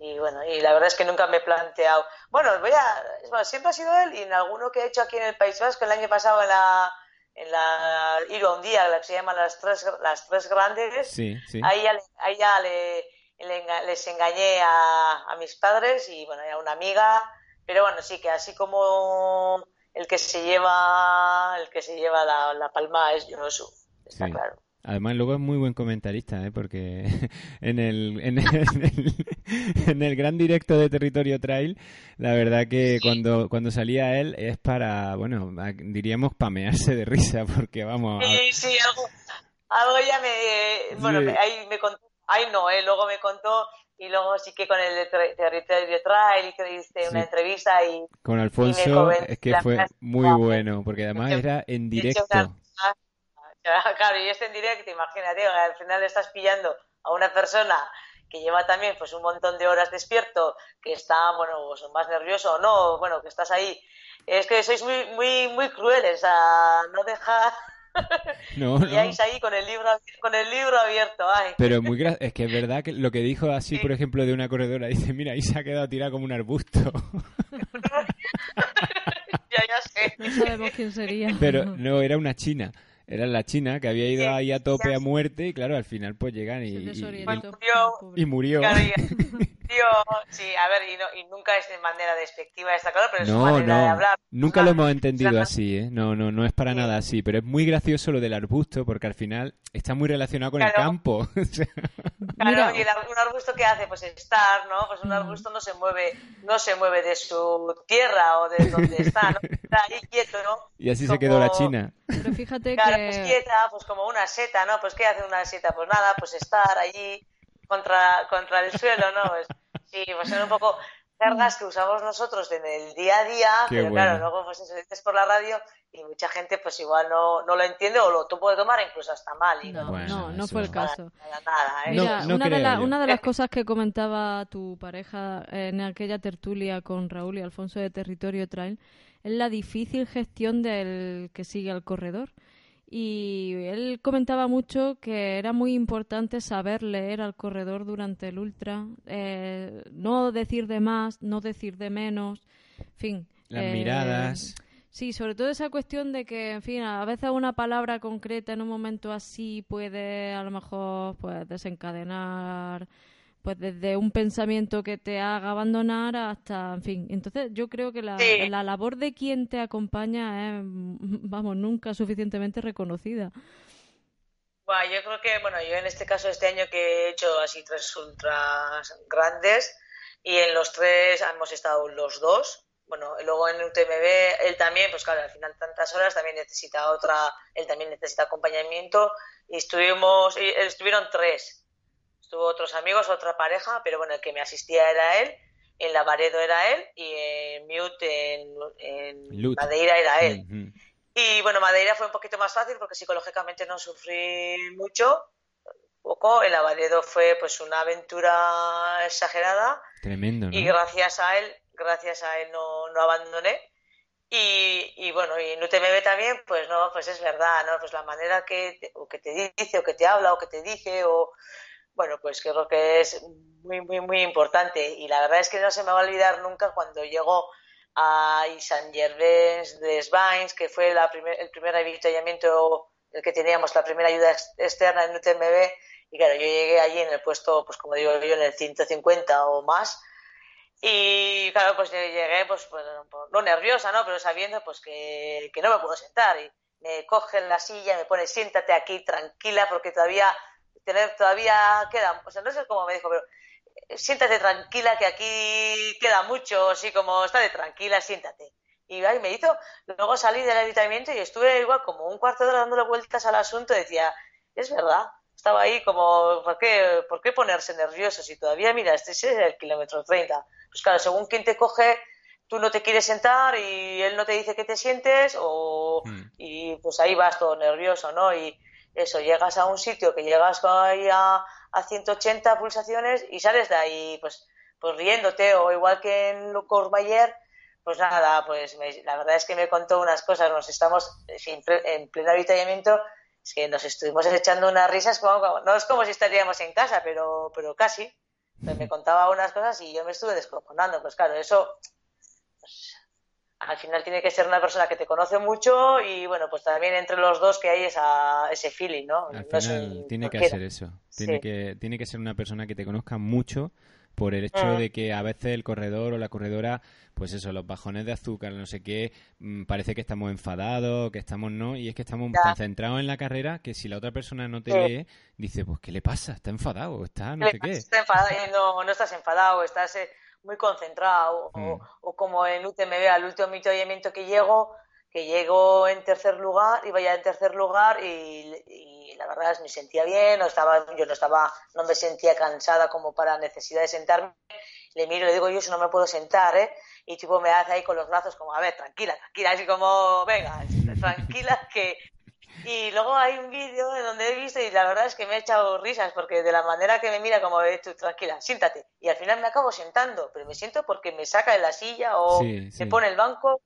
Y bueno, y la verdad es que nunca me he planteado. Bueno, voy a. siempre ha sido él y en alguno que he hecho aquí en el País Vasco el año pasado en la. En la ir un día, la que se llama las tres, las tres grandes. Sí, sí. Ahí ya, ahí ya le, les engañé a, a mis padres y bueno, a una amiga. Pero bueno, sí que así como el que se lleva el que se lleva la, palma es Josu, está claro. Además, luego es muy buen comentarista, ¿eh? porque en el, en, el, en, el, gran directo de Territorio Trail, la verdad que cuando, cuando salía él es para, bueno, diríamos pamearse de risa, porque vamos. Sí, sí, algo, algo ya me. Bueno, ahí me contó. Ahí no, ¿eh? luego me contó y luego sí que con el Territorio Trail hice una entrevista y con Alfonso es que fue muy bueno porque además era en directo claro y este en directo imagínate al final estás pillando a una persona que lleva también pues un montón de horas despierto que está bueno pues, más nervioso o no bueno que estás ahí es que sois muy muy muy crueles a no dejar No, y ahí con el libro, con el libro abierto. Ay. Pero muy es que es verdad que lo que dijo así, por ejemplo, de una corredora, dice, mira, ahí se ha quedado tirada como un arbusto. ya, ya sé. No sabemos quién sería. Pero no, era una china. Era la china que había ido ahí a tope a muerte y claro, al final pues llegan y, y, murió. sí, a ver, y, nunca es de manera despectiva, está claro, pero es no, manera de hablar. Nunca lo hemos entendido así, ¿eh? No, no, no es para nada así, pero es muy gracioso lo del arbusto porque al final está muy relacionado con el campo. claro, y el, un arbusto que hace, pues estar, ¿no? Pues un mm. arbusto no se mueve, no se mueve de su tierra o de donde está, ¿no? Está ahí quieto, ¿no? Y así se quedó la China. Pero fíjate claro, que... pues quieta, pues como una seta, ¿no? Pues ¿qué hace una seta? Pues nada, pues estar allí contra, contra el suelo, ¿no? Pues, sí, pues son un poco cargas que usamos nosotros en el día a día, pero claro, luego pues eso dices por la radio y mucha gente pues igual no, no lo entiende o lo tú puedes tomar incluso hasta mal. Y no, no, no, fue el caso. Nada, ¿eh? Mira, una, de una de las cosas que comentaba tu pareja en aquella tertulia con Raúl y Alfonso de Territorio Trail es la difícil gestión del que sigue al corredor y él comentaba mucho que era muy importante saber leer al corredor durante el ultra, eh, no decir de más, no decir de menos, en fin. Las eh, miradas. Sí, sobre todo esa cuestión de que, en fin, a veces una palabra concreta en un momento así puede a lo mejor pues desencadenar pues desde un pensamiento que te haga abandonar hasta, en fin. Entonces yo creo que la, la labor de quien te acompaña es, vamos, nunca suficientemente reconocida. Bueno, yo creo que, bueno, yo en este caso este año que he hecho así tres ultras grandes y en los tres hemos estado los dos. Bueno, luego en UTMB él también, pues claro, al final tantas horas también necesita otra, él también necesita acompañamiento y estuvimos, y estuvieron tres Tuvo otros amigos, otra pareja, pero bueno, el que me asistía era él, en Lavaredo era él y en Mute, en, Madeira era él. Y bueno, Madeira fue un poquito más fácil porque psicológicamente no sufrí mucho, poco. El Lavaredo fue pues una aventura exagerada. Tremendo, Y gracias a él, gracias a él no, no abandoné. Y, y, bueno, y en UTMB también, pues no, pues es verdad, ¿no? Pues la manera que te, o que te dice, o que te habla, o que te dice, o bueno, pues creo que es muy, muy, muy importante. Y la verdad es que no se me va a olvidar nunca cuando llegó a Saint Gervais de Svines, que fue la primer, el primer avituallamiento, el que teníamos, la primera ayuda externa en UTMB. Y claro, yo llegué allí en el puesto, pues como digo yo, en el 150 o más y claro, pues llegué, pues, pues, no nerviosa, ¿no? Pero sabiendo pues que, que no me puedo sentar. Y me cogen la silla, me pone, siéntate aquí tranquila, porque todavía, tener, todavía queda, o sea, no sé cómo me dijo, pero eh, siéntate tranquila, que aquí queda mucho, así como, estate tranquila, siéntate. Y ahí me hizo, luego salí del habitamiento y estuve igual como un cuarto de hora dándole vueltas al asunto decía, es verdad, estaba ahí como, ¿por qué, ¿por qué ponerse nervioso si todavía, mira, este es el kilómetro 30? Pues claro, según quien te coge, tú no te quieres sentar y él no te dice que te sientes o, hmm. y pues ahí vas todo nervioso, ¿no? Y eso, llegas a un sitio que llegas ahí a, a 180 pulsaciones y sales de ahí pues, pues riéndote o igual que en Courmayeur, pues nada, pues la verdad es que me contó unas cosas, nos estamos en pleno avituallamiento es que nos estuvimos echando unas risas, como, no es como si estaríamos en casa, pero, pero casi. me contaba unas cosas y yo me estuve descojonando. Pues claro, eso pues, al final tiene que ser una persona que te conoce mucho y bueno, pues también entre los dos que hay esa, ese feeling, ¿no? Al final tiene que hacer eso. Tiene, que, tiene que ser una persona que te conozca mucho por el hecho mm. de que a veces el corredor o la corredora, pues eso, los bajones de azúcar, no sé qué, mm, parece que estamos enfadados, que estamos no, y es que estamos concentrados en la carrera que si la otra persona no te ve, dice, pues ¿qué le pasa? ¿Está enfadado? ¿Está no sé qué? Está enfadado, no, no estás enfadado, estás eh, muy concentrado, o, mm. o, como en UTMB, al último avituallamiento que llego, que llego en tercer lugar, iba ya en tercer lugar y, y la verdad es me sentía bien, no estaba, yo no estaba, no me sentía cansada como para necesidad de sentarme. Le miro y le digo, yo si no me puedo sentar, ¿eh? Y tipo me hace ahí con los brazos como, a ver, tranquila, tranquila, así como, venga, tranquila, que... Y luego hay un vídeo en donde he visto y la verdad es que me he echado risas porque de la manera que me mira como, tú, tranquila, siéntate. Y al final me acabo sentando, pero me siento porque me saca de la silla o me pone el banco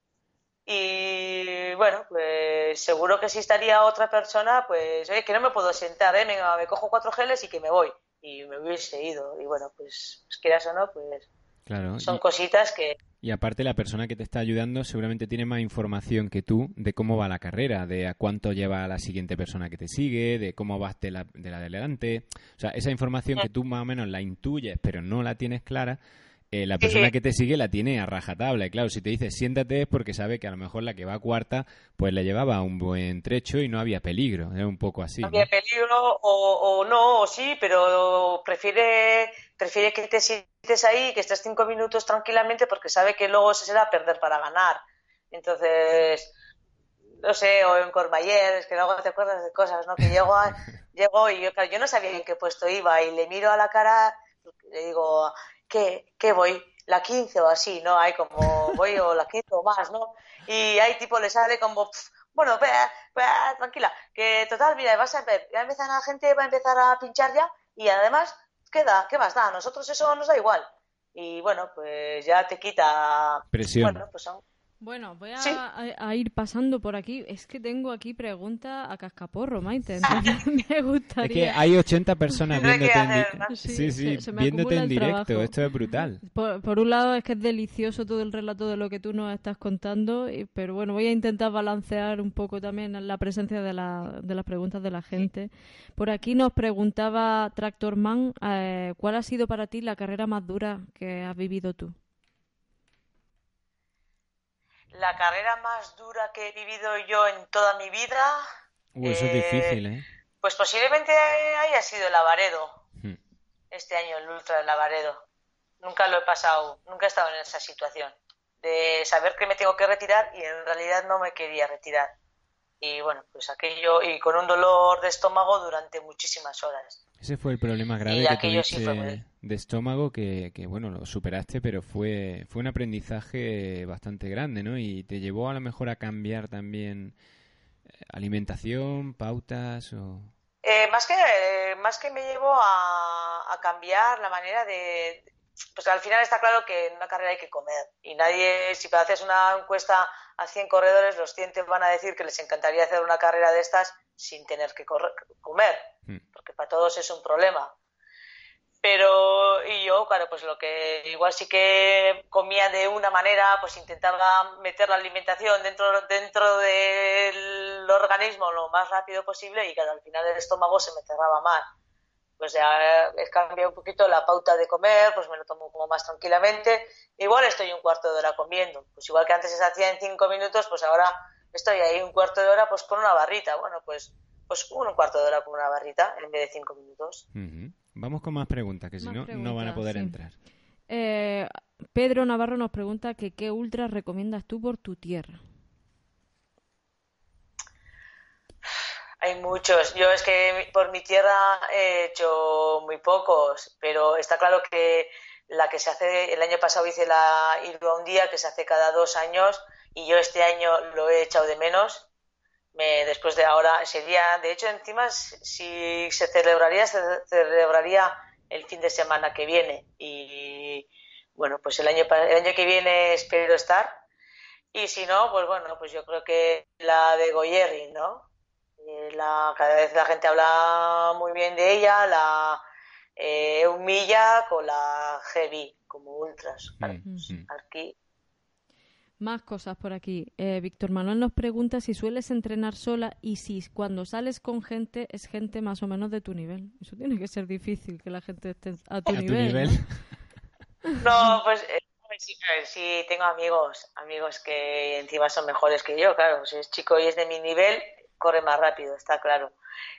y bueno, pues seguro que si estaría otra persona, pues oye, que no me puedo sentar, ¿eh? me cojo cuatro geles y que me voy. Y me hubiese ido. Y bueno, pues, pues quieras o no, pues claro. son cositas que... Y aparte la persona que te está ayudando seguramente tiene más información que tú de cómo va la carrera, de a cuánto lleva la siguiente persona que te sigue, de cómo vas de la de, la delante. O sea, esa información que tú más o menos la intuyes, pero no la tienes clara, eh, la persona que te sigue la tiene a rajatabla. Y claro, si te dice siéntate es porque sabe que a lo mejor la que va a cuarta, pues le llevaba un buen trecho y no había peligro. Es un poco así. No había peligro o, no, o sí, pero prefiere, prefiere que te sientes ahí, que estés cinco minutos tranquilamente porque sabe que luego se será perder para ganar. Entonces, no sé, o en Cormayer, es que luego te acuerdas de cosas, ¿no? Que llego, llego y yo, yo no sabía en qué puesto iba y le miro a la cara, le digo, ¿qué, voy? La 15 o así, ¿no? Hay como, voy o la 15 o más, ¿no? Y ahí tipo le sale como, bueno, tranquila, que total, mira, vas a ver, ya empezar la gente, va a empezar a pinchar ya y además, ¿qué da? ¿Qué más da? A nosotros eso nos da igual. Y bueno, pues ya te quita... Presión. Bueno, pues son bueno, voy a, ir pasando por aquí. Es que tengo aquí preguntas a cascaporro, Maite. me gustaría. Es que hay 80 personas viéndote en, directo. sí, sí, viéndote en directo. Esto es brutal. Por, un lado, es que es delicioso todo el relato de lo que tú nos estás contando. pero bueno, voy a intentar balancear un poco también la presencia de, las preguntas de la gente. Por aquí nos preguntaba Tractorman: eh, ¿cuál ha sido para ti la carrera más dura que has vivido tú? La carrera más dura que he vivido yo en toda mi vida. eso es difícil, ¿eh? Pues posiblemente haya sido el Lavaredo. Hmm. Este año, el Ultra de Lavaredo. Nunca lo he pasado, nunca he estado en esa situación. De saber que me tengo que retirar y en realidad no me quería retirar. Y bueno, pues aquello, y con un dolor de estómago durante muchísimas horas. Ese fue el problema grave que tuviste de estómago que, que, bueno, lo superaste, pero fue, fue un aprendizaje bastante grande, ¿no? Y te llevó a lo mejor a cambiar también eh, alimentación, pautas o... Eh, más, que, más que me llevó a, a cambiar la manera de, pues al final está claro que en una carrera hay que comer. Y nadie, si haces una encuesta a 100 corredores, los 100 van a decir que les encantaría hacer una carrera de estas sin tener que comer, hmm. porque para todos es un problema. Pero, y yo, claro, pues lo que igual sí que comía de una manera, pues intentaba meter la alimentación dentro, dentro del organismo lo más rápido posible y que al final el estómago se me cerraba mal pues ya he cambiado un poquito la pauta de comer, pues me lo tomo como más tranquilamente. Igual estoy un cuarto de hora comiendo, pues igual que antes se hacía en cinco minutos, pues ahora estoy ahí un cuarto de hora pues con una barrita. Bueno, pues, pues un cuarto de hora con una barrita en vez de cinco minutos. Vamos con más preguntas, que si no, no van a poder entrar. Eh, Pedro Navarro nos pregunta que qué ultras recomiendas tú por tu tierra. Hay muchos. Yo es que por mi tierra he hecho muy pocos, pero está claro que la que se hace, el año pasado hice la Irua un día, que se hace cada dos años, y yo este año lo he echado de menos. Me, después de ahora, sería, de hecho, encima, si se celebraría, se celebraría el fin de semana que viene. Y bueno, pues el año, el año que viene espero estar. Y si no, pues bueno, pues yo creo que la de Goyerri, ¿no? Eh, la, cada vez la gente habla muy bien de ella, la eh, humilla con la heavy, como ultras. Mm, mm. Aquí. Más cosas por aquí. Eh, Víctor Manuel nos pregunta si sueles entrenar sola y si cuando sales con gente es gente más o menos de tu nivel. Eso tiene que ser difícil, que la gente esté a tu nivel. ¿no? pues sí, sí, tengo amigos, amigos que encima son mejores que yo, claro. Si es chico y es de mi nivel, corre más rápido, está claro.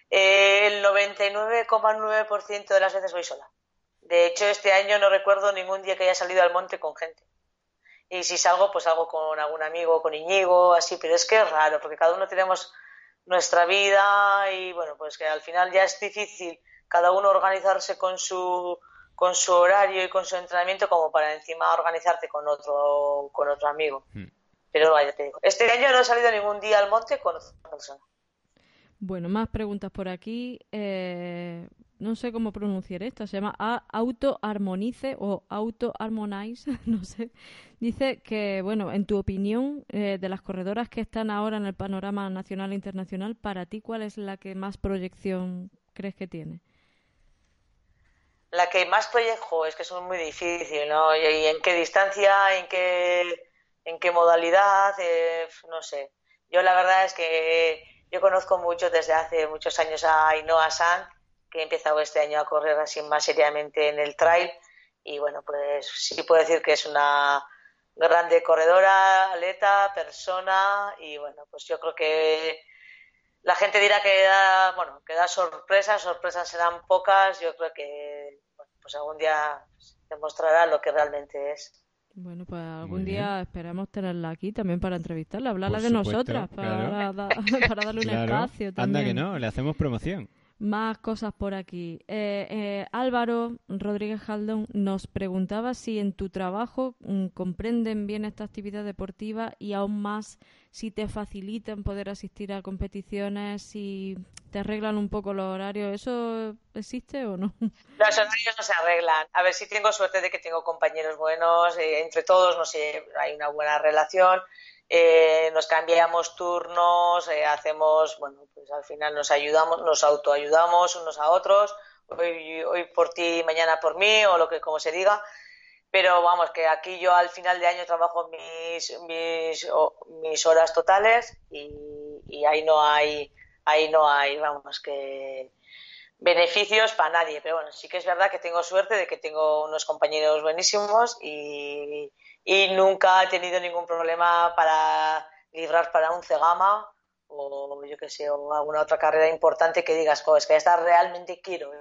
Eh, el 99,9% de las veces voy sola. De hecho, este año no recuerdo ningún día que haya salido al monte con gente. Y si salgo, pues salgo con algún amigo, con Iñigo, así, pero es que es raro, porque cada uno tenemos nuestra vida y bueno, pues que al final ya es difícil cada uno organizarse con su con su horario y con su entrenamiento como para encima organizarte con otro con otro amigo. Hmm. Pero vaya, te digo, este año no he salido ningún día al monte con otra persona. Bueno, más preguntas por aquí. Eh, no sé cómo pronunciar esto. Se llama auto-armonice o auto-harmonize. no sé. Dice que, bueno, en tu opinión, eh, de las corredoras que están ahora en el panorama nacional e internacional, para ti, ¿cuál es la que más proyección crees que tiene? La que más proyecto es que es muy difícil, ¿no? ¿Y en qué distancia, en qué, en qué modalidad? Eh, no sé. Yo la verdad es que yo conozco mucho desde hace muchos años a Ainhoa Sanz, que he empezado este año a correr así más seriamente en el trail. Y bueno, pues sí puedo decir que es una grande corredora, atleta, persona. Y bueno, pues yo creo que la gente dirá que da, bueno, que da sorpresas, sorpresas serán pocas. Yo creo que pues algún día demostrará lo que realmente es. Bueno, pues algún día esperamos tenerla aquí también para entrevistarla, hablarla de nosotras, para, para, darle un espacio también. Anda que no, le hacemos promoción. Más cosas por aquí. Eh, eh, Álvaro Rodríguez Jaldón nos preguntaba si en tu trabajo mm, comprenden bien esta actividad deportiva y aún más si te facilitan poder asistir a competiciones, si te arreglan un poco los horarios. ¿Eso existe o no? Los horarios no se arreglan. A ver si tengo suerte de que tengo compañeros buenos, eh, entre todos, no sé, hay una buena relación eh, nos cambiamos turnos, eh, hacemos, bueno, pues al final nos ayudamos, nos autoayudamos unos a otros, hoy, hoy por ti, mañana por mí, o lo que como se diga, pero vamos, que aquí yo al final de año trabajo mis, mis, mis horas totales y, y ahí no hay, ahí no hay, vamos, que beneficios para nadie, pero bueno, sí que es verdad que tengo suerte de que tengo unos compañeros buenísimos y, y nunca he tenido ningún problema para librar para un Cegama o yo que sé, o alguna otra carrera importante que digas, pues que esta realmente quiero.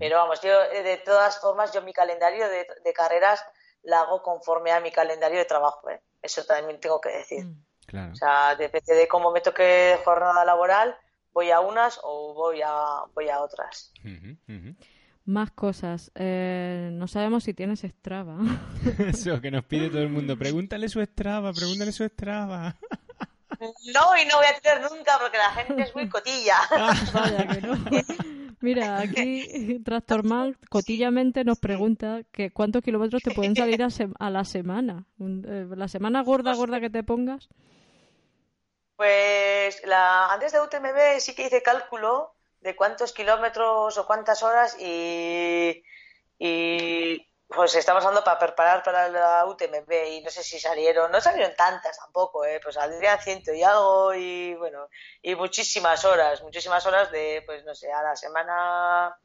Pero vamos, yo eh, de todas formas, yo mi calendario de, carreras la hago conforme a mi calendario de trabajo. ¿eh? Eso también tengo que decir. Mm, o sea, depende de cómo me toque jornada laboral, voy a unas o voy a, voy a otras. Más cosas. Eh, no sabemos si tienes Strava. Eso que nos pide todo el mundo. Pregúntale su Strava, pregúntale su Strava. No, y no voy a tener nunca porque la gente es muy cotilla. Vaya que no. Mira, aquí Trastorman cotillamente nos pregunta que cuántos kilómetros te pueden salir a, la semana. Eh, la semana gorda, gorda que te pongas. Pues la, antes de UTMB sí que hice cálculo de cuántos kilómetros o cuántas horas y, y pues estamos hablando para preparar para la UTMB y no sé si salieron, no salieron tantas tampoco, ¿eh? pues saldrían ciento y algo y bueno, y muchísimas horas, muchísimas horas de, pues no sé, a la semana,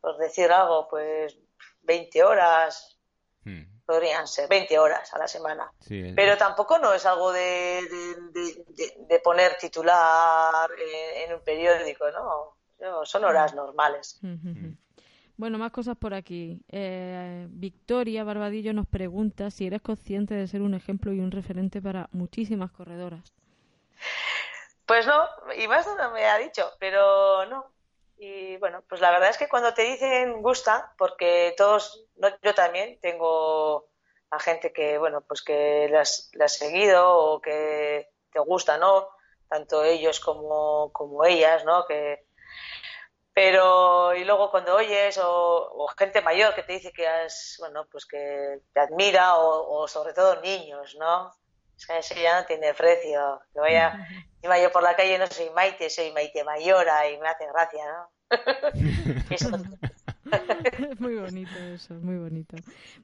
por decir algo, pues 20 horas, hmm. podrían ser 20 horas a la semana. Pero tampoco no es algo de, de, poner titular en, un periódico, ¿no? Son horas normales. Bueno, más cosas por aquí. Eh, Victoria Barbadillo nos pregunta si eres consciente de ser un ejemplo y un referente para muchísimas corredoras. Pues no, y más no me ha dicho, pero no. Y bueno, pues la verdad es que cuando te dicen gusta, porque todos, yo también tengo a gente que, bueno, pues que las, has seguido o que te gusta, ¿no? Tanto ellos como, como ellas, ¿no? Que, pero y luego cuando oyes o, gente mayor que te dice que has, bueno, pues que te admira o, sobre todo niños, ¿no? Es que eso ya no tiene precio. Que vaya, encima yo por la calle no soy Maite, soy Maite Mayora y me hace gracia, ¿no? muy bonito eso, muy bonito.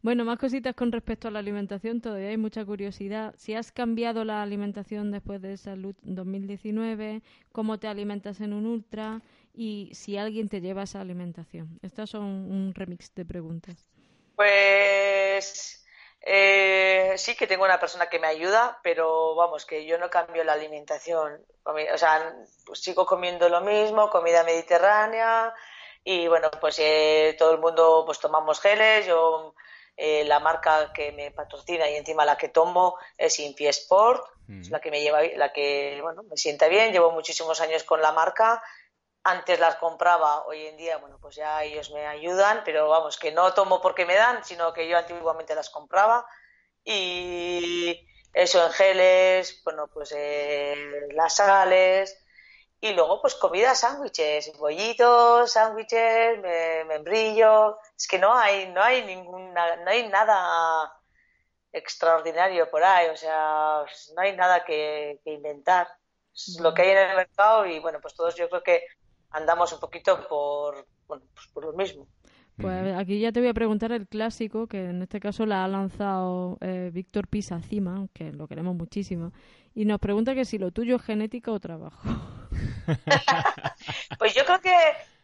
Bueno, más cositas con respecto a la alimentación, todavía hay mucha curiosidad. Si has cambiado la alimentación después de Salud 2019, cómo te alimentas en un ultra y si alguien te lleva esa alimentación. Estas son un remix de preguntas. Pues eh, sí que tengo una persona que me ayuda, pero vamos, que yo no cambio la alimentación. O sea, pues sigo comiendo lo mismo, comida mediterránea y bueno, pues eh, todo el mundo pues tomamos geles. Yo eh, la marca que me patrocina y encima la que tomo es Infi Sport, es la que me lleva, la que bueno me sienta bien. Llevo muchísimos años con la marca antes las compraba, hoy en día, bueno, pues ya ellos me ayudan, pero vamos, que no tomo porque me dan, sino que yo antiguamente las compraba. Y eso en geles, bueno, pues eh, las sales. Y luego, pues comida, sándwiches, bollitos, sándwiches, membrillo. Es que no hay, no hay ninguna, no hay nada extraordinario por ahí, o sea, no hay nada que, que inventar. Es lo que hay en el mercado y bueno, pues todos yo creo que andamos un poquito por, bueno, pues por lo mismo. Pues aquí ya te voy a preguntar el clásico, que en este caso la ha lanzado eh, Víctor Pisa Cima, que lo queremos muchísimo, y nos pregunta que si lo tuyo es genética o trabajo. pues yo creo que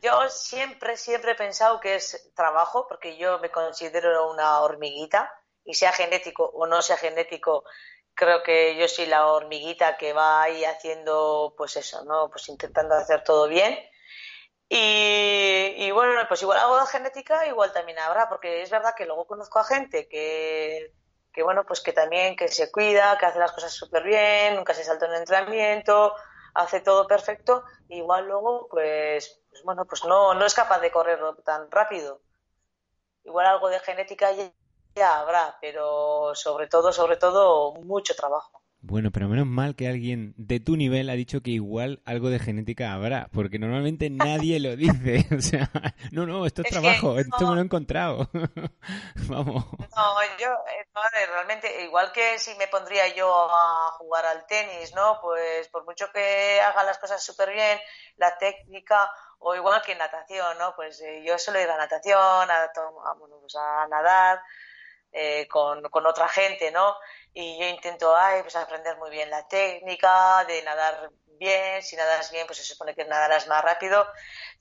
yo siempre, siempre he pensado que es trabajo, porque yo me considero una hormiguita, y sea genético o no sea genético, creo que yo soy la hormiguita que va ahí haciendo, pues eso, ¿no? Pues intentando hacer todo bien pues igual algo de genética igual también habrá, porque es verdad que luego conozco a gente que, que bueno, pues que también que se cuida, que hace las cosas súper bien, nunca se salta un entrenamiento, hace todo perfecto, igual luego pues, pues bueno, pues no, no es capaz de correr tan rápido. Igual algo de genética ya habrá, pero sobre todo, sobre todo, mucho trabajo. Bueno, pero menos mal que alguien de tu nivel ha dicho que igual algo de genética habrá, porque normalmente nadie lo dice. O sea, no, no, esto es, trabajo, esto me lo he encontrado. Vamos. No, yo, eh, realmente, igual que si me pondría yo a jugar al tenis, ¿no? Pues por mucho que haga las cosas súper bien, la técnica, o igual que en natación, ¿no? Pues eh, yo suelo ir a natación, a, bueno, pues a nadar eh, con, con otra gente, ¿no? Y yo intento ay, pues aprender muy bien la técnica de nadar bien, si nadas bien pues se supone que nadarás más rápido,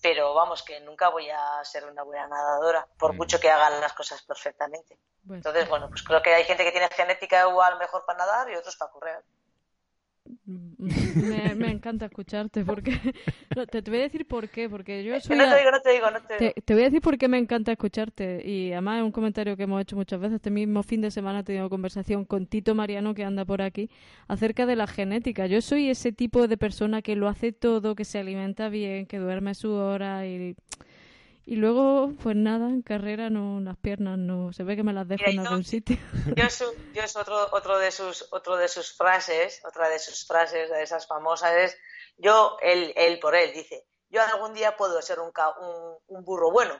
pero vamos que nunca voy a ser una buena nadadora, por mm. mucho que hagan las cosas perfectamente. Entonces, bueno, pues creo que hay gente que tiene genética igual mejor para nadar y otros para correr. Me, encanta escucharte porque te, voy a decir por qué, porque yo soy... No te digo, no te digo, no te, digo. te, voy a decir por qué me encanta escucharte y además es un comentario que hemos hecho muchas veces. Este mismo fin de semana he tenido conversación con Tito Mariano que anda por aquí acerca de la genética. Yo soy ese tipo de persona que lo hace todo, que se alimenta bien, que duerme su hora y y luego, pues nada, en carrera no, las piernas no, se ve que me las dejo en algún sitio. Yo, yo es otro, otro de sus, otro de sus frases, otra de sus frases, de esas famosas es, yo, él, él por él, dice, yo algún día puedo ser un, un, burro bueno.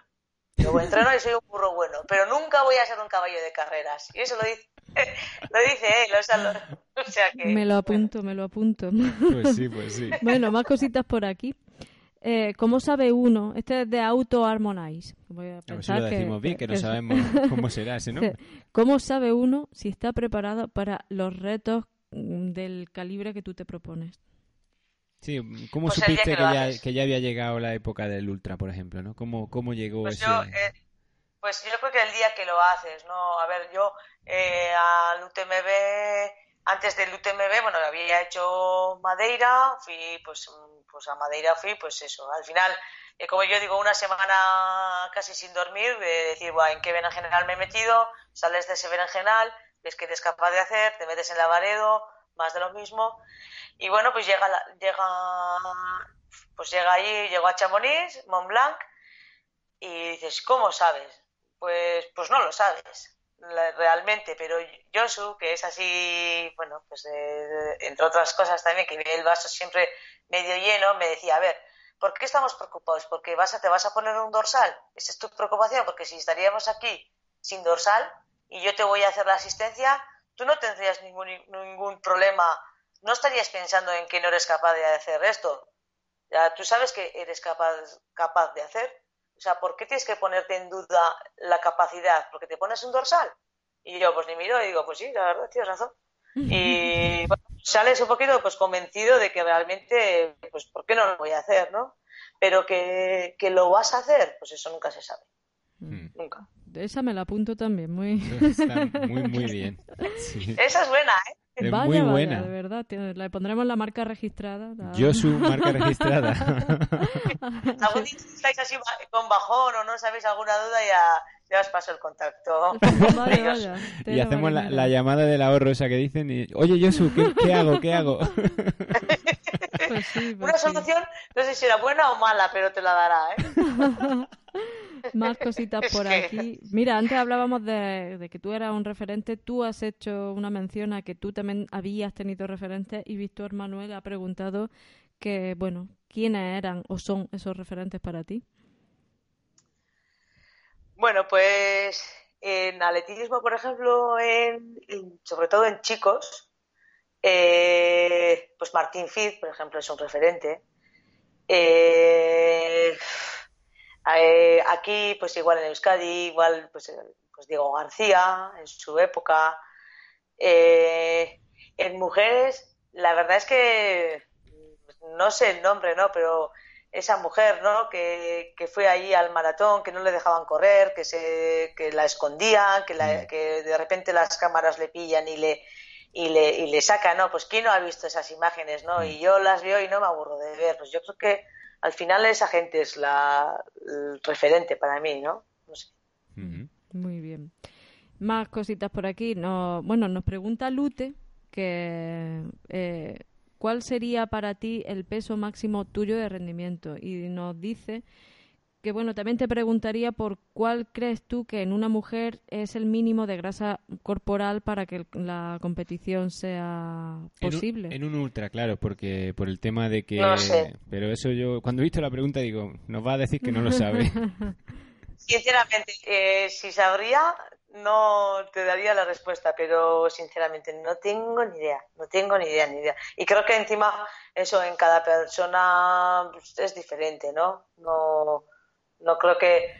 Yo entrenar y soy un burro bueno, pero nunca voy a ser un caballo de carreras. Y eso lo dice, lo dice él. O sea, que, me lo apunto, me lo apunto. Pues sí, pues sí. Bueno, más cositas por aquí. Eh, ¿Cómo sabe uno? Este es de Auto Harmonize. Voy a, ver si lo decimos bien, que no sabemos cómo será ese nombre. ¿Cómo sabe uno si está preparado para los retos mm, del calibre que tú te propones? Sí, ¿cómo pues supiste que, ya, que, ya, había llegado la época del ultra, por ejemplo? ¿no? ¿Cómo, cómo llegó pues ese...? Yo, eh, pues yo creo que el día que lo haces, ¿no? A ver, yo eh, al UTMB, antes del UTMB, bueno, había hecho Madeira, fui, pues, pues a Madeira fui, pues eso, al final, eh, como yo digo, una semana casi sin dormir, de decir, bueno, ¿en qué berenjenal me he metido? Sales de ese berenjenal, ves que eres capaz de hacer, te metes en la Varedo, más de lo mismo, y bueno, pues llega, llega, pues llega ahí, llegó a Chamonix, Mont Blanc, y dices, ¿cómo sabes? Pues, pues no lo sabes realmente, pero Josu, que es así, bueno, pues entre otras cosas también, que ve el vaso siempre medio lleno, me decía, a ver, ¿por qué estamos preocupados? ¿Porque vas a, te vas a poner un dorsal? ¿Esa es tu preocupación? Porque si estaríamos aquí sin dorsal y yo te voy a hacer la asistencia, tú no tendrías ningún, ningún problema no estarías pensando en que no eres capaz de hacer esto. Ya, tú sabes que eres capaz, capaz de hacer. O sea, ¿por qué tienes que ponerte en duda la capacidad? ¿Porque te pones un dorsal? Y yo pues ni miro y digo, pues sí, la verdad, tienes razón. Y sales un poquito pues convencido de que realmente, pues, ¿por qué no lo voy a hacer, no? Pero que, que lo vas a hacer, pues eso nunca se sabe. Mm. Nunca. Esa me la apunto también, muy... Está muy, muy bien. Esa es buena, ¿eh? Es muy buena. de verdad. Le pondremos la marca registrada. Yo su marca registrada. Algún día estáis así con bajón o no sabéis alguna duda, ya, ya os paso el contacto. y hacemos la, llamada del ahorro esa que dicen y, oye Josu, ¿qué, ¿qué, hago? ¿Qué hago? Pues pues Una solución, no sé si era buena o mala, pero te la dará, ¿eh? Más cositas por aquí. Mira, antes hablábamos de, que tú eras un referente. Tú has hecho una mención a que tú también habías tenido referentes y Víctor Manuel ha preguntado que, bueno, ¿quiénes eran o son esos referentes para ti? Bueno, pues en atletismo, por ejemplo, en, sobre todo en chicos, eh, pues Martín Fitz, por ejemplo, es un referente. Eh, eh, aquí, pues igual en Euskadi, igual pues, pues Diego García en su época. en mujeres, la verdad es que no sé el nombre, ¿no? Pero esa mujer, ¿no? Que, que fue ahí al maratón, que no le dejaban correr, que se, que la escondían, que, la, mm. que de repente las cámaras le pillan y le, y le, y le sacan, ¿no? Pues quién no ha visto esas imágenes, ¿no? Mm. Y yo las veo y no me aburro de ver. Pues yo creo que al final esa gente es la el referente para mí, ¿no? no sé. Muy bien. Más cositas por aquí. No, bueno, nos pregunta Lute que eh, ¿cuál sería para ti el peso máximo tuyo de rendimiento? Y nos dice que bueno, también te preguntaría por cuál crees tú que en una mujer es el mínimo de grasa corporal para que la competición sea posible. En un, ultra, claro, porque por el tema de que... No sé. Pero eso yo, cuando he visto la pregunta digo, nos va a decir que no lo sabe. Sinceramente, eh, si sabría, no te daría la respuesta, pero sinceramente no tengo ni idea, no tengo ni idea, ni idea. Y creo que encima eso en cada persona pues, es diferente, ¿no? No no creo que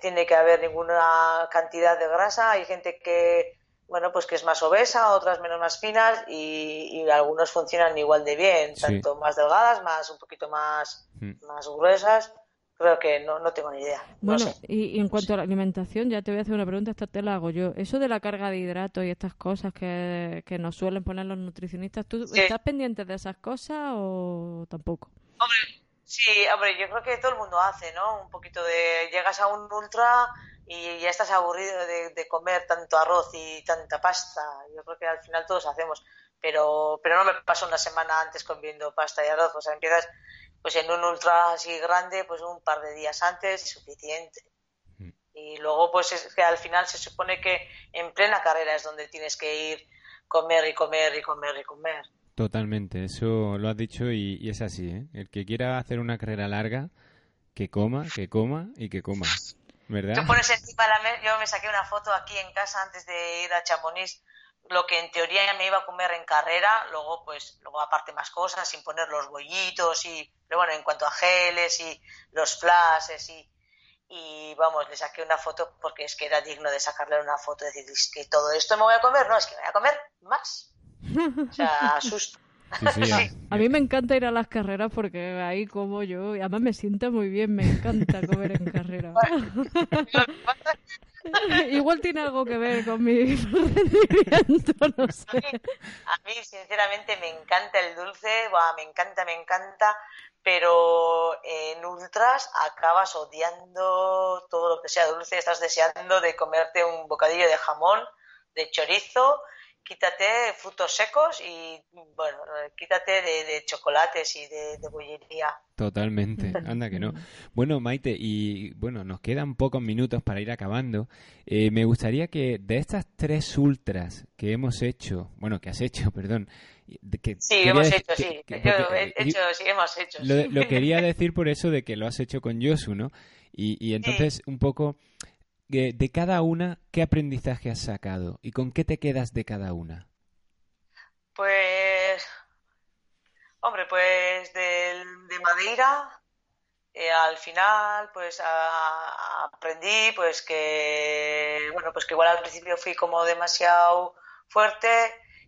tiene que haber ninguna cantidad de grasa. Hay gente que, bueno, pues que es más obesa, otras menos más finas y, algunos funcionan igual de bien, tanto más delgadas, más un poquito más, mm. más gruesas. Creo que no, no tengo ni idea. Bueno, y, en cuanto a la alimentación, ya te voy a hacer una pregunta, esta te la hago yo. Eso de la carga de hidratos y estas cosas que, que nos suelen poner los nutricionistas, ¿tú estás pendiente de esas cosas o tampoco? Hombre, Sí, hombre, yo creo que todo el mundo hace, ¿no? Un poquito de... Llegas a un ultra y ya estás aburrido de, comer tanto arroz y tanta pasta. Yo creo que al final todos hacemos. Pero, pero no me paso una semana antes comiendo pasta y arroz. O sea, empiezas pues en un ultra así grande, pues un par de días antes es suficiente. Mm. Y luego pues es que al final se supone que en plena carrera es donde tienes que ir comer y comer y comer y comer. Totalmente, eso lo has dicho y, es así, ¿eh? El que quiera hacer una carrera larga, que coma, que coma y que coma, ¿verdad? Yo me saqué una foto aquí en casa antes de ir a Chamonix, lo que en teoría me iba a comer en carrera, luego pues, luego aparte más cosas, sin poner los bollitos y, pero bueno, en cuanto a geles y los flashes y, y vamos, le saqué una foto porque es que era digno de sacarle una foto decir, es que todo esto me voy a comer, no, es que me voy a comer más. O sea, asusto. a, mí me encanta ir a las carreras porque ahí como yo, y además me siento muy bien, me encanta comer en carrera. Igual tiene algo que ver con mi rendimiento, no sé. A mí, sinceramente, me encanta el dulce, me encanta, me encanta, pero en ultras acabas odiando todo lo que sea dulce, estás deseando de comerte un bocadillo de jamón, de chorizo quítate frutos secos y, bueno, quítate de, chocolates y de, bollería. Totalmente, anda que no. Bueno, Maite, y bueno, nos quedan pocos minutos para ir acabando. Eh, me gustaría que de estas tres ultras que hemos hecho, bueno, que has hecho, perdón. Que, sí, hemos hecho, sí. he hecho, sí, hemos hecho. Lo, quería decir por eso de que lo has hecho con Yosu, ¿no? Y, y entonces, un poco, de, cada una, ¿qué aprendizaje has sacado y con qué te quedas de cada una? Pues, hombre, pues de, Madeira, eh, al final, pues aprendí, pues que, bueno, pues que igual al principio fui como demasiado fuerte,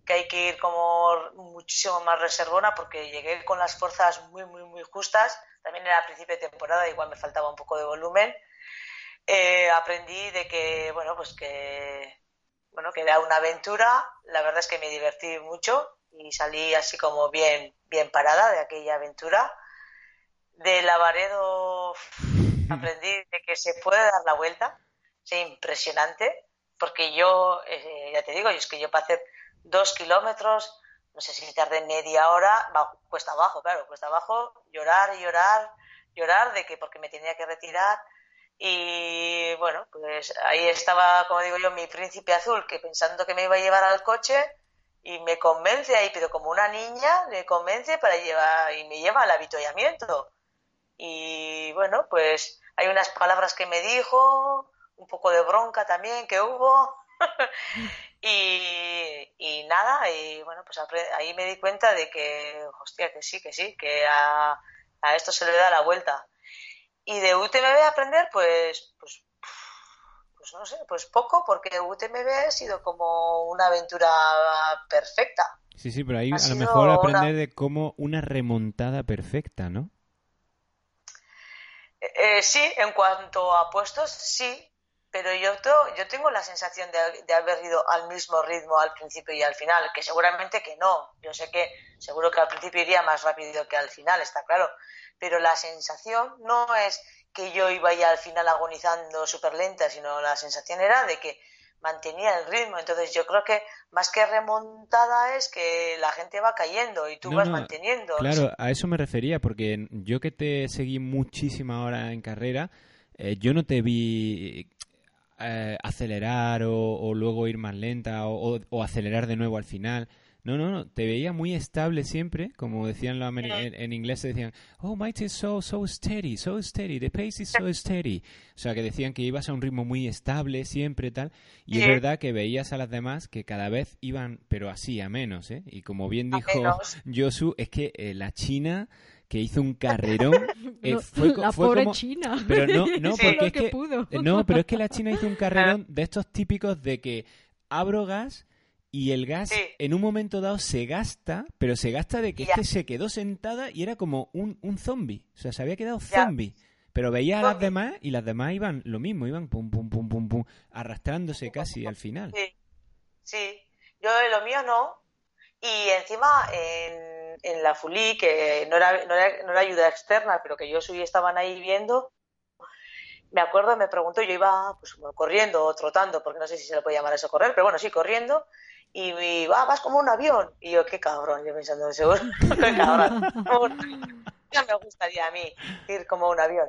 que hay que ir como muchísimo más reservona porque llegué con las fuerzas muy, muy, muy justas. También era principio de temporada, igual me faltaba un poco de volumen eh, aprendí de que, bueno, pues que, bueno, que era una aventura. La verdad es que me divertí mucho y salí así como bien, bien parada de aquella aventura. De Lavaredo aprendí de que se puede dar la vuelta. Es impresionante, porque yo, eh, ya te digo, es que yo para hacer dos kilómetros, no sé si tardé media hora, cuesta abajo, claro, cuesta abajo, llorar y llorar, llorar de que porque me tenía que retirar, y bueno, pues ahí estaba, como digo yo, mi príncipe azul, que pensando que me iba a llevar al coche, y me convence ahí, pero como una niña, me convence para llevar, y me lleva al avituallamiento. Y bueno, pues hay unas palabras que me dijo, un poco de bronca también que hubo. y, y, nada, y bueno, pues ahí me di cuenta de que, hostia, que sí, que sí, que a, a esto se le da la vuelta. Y de UTMB aprender, pues, pues, pues no sé, pues poco, porque UTMB ha sido como una aventura perfecta. Sí, sí, pero ahí a lo mejor aprender de cómo una remontada perfecta, ¿no? Eh, eh, sí, en cuanto a puestos, sí, pero yo, yo tengo la sensación de, de, haber ido al mismo ritmo al principio y al final, que seguramente que no. Yo sé que seguro que al principio iría más rápido que al final, está claro, pero la sensación no es que yo iba ya al final agonizando súper lenta, sino la sensación era de que mantenía el ritmo. Entonces yo creo que más que remontada es que la gente va cayendo y tú vas manteniendo. Claro, a eso me refería, porque yo que te seguí muchísima hora en carrera, eh, yo no te vi eh, acelerar o, luego ir más lenta o acelerar de nuevo al final. No, no, no, te veía muy estable siempre, como decían los en, en, inglés, decían, oh, Mighty is so, so steady, so steady, the pace is so steady. O sea, que decían que ibas a un ritmo muy estable siempre, tal. Y es verdad que veías a las demás que cada vez iban, pero así, a menos, ¿eh? Y como bien dijo Josu, es que eh, la China que hizo un carrerón. Eh, fue, la pobre China. Pero no, no, porque es que, no, pero es que la China hizo un carrerón de estos típicos de que abro gas y el gas en un momento dado se gasta, pero se gasta de que este se quedó sentada y era como un, un zombie. O sea, se había quedado zombie. Pero veía a las demás y las demás iban lo mismo, iban pum, pum, pum, pum, pum, arrastrándose casi al final. Sí, sí. Yo lo mío no. Y encima en, en la Fulí, que no era, no, era, no era ayuda externa, pero que yo subí estaban ahí viendo, me acuerdo, me preguntó, yo iba pues corriendo o trotando, porque no sé si se le puede llamar eso correr, pero bueno, sí, corriendo, y, va, vas como un avión. Y yo, qué cabrón, yo pensando, seguro, qué cabrón. Ya me gustaría a mí ir como un avión.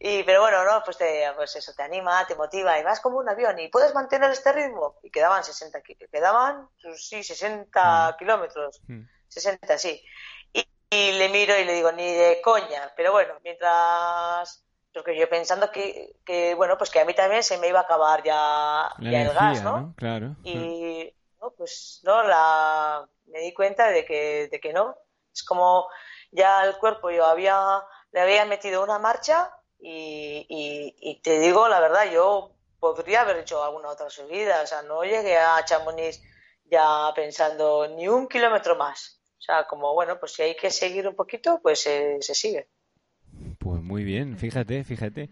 Y, pero bueno, no, pues, te, pues eso te anima, te motiva y vas como un avión y puedes mantener este ritmo. Y quedaban 60, quedaban, pues sí, 60 mm. kilómetros. Mm. 60, sí. Y, y le miro y le digo, ni de coña. Pero bueno, mientras porque yo pensando que, que, bueno, pues que a mí también se me iba a acabar ya, ya el gas, ¿no? Claro. Y, no, pues, no, la, me di cuenta de que, de que no. Es como ya el cuerpo yo había, le había metido una marcha y, y, te digo la verdad, yo podría haber hecho alguna otra subida, o sea, no llegué a Chamonix ya pensando ni un kilómetro más. O sea, como, bueno, pues si hay que seguir un poquito, pues eh, se sigue. Pues muy bien, fíjate, fíjate.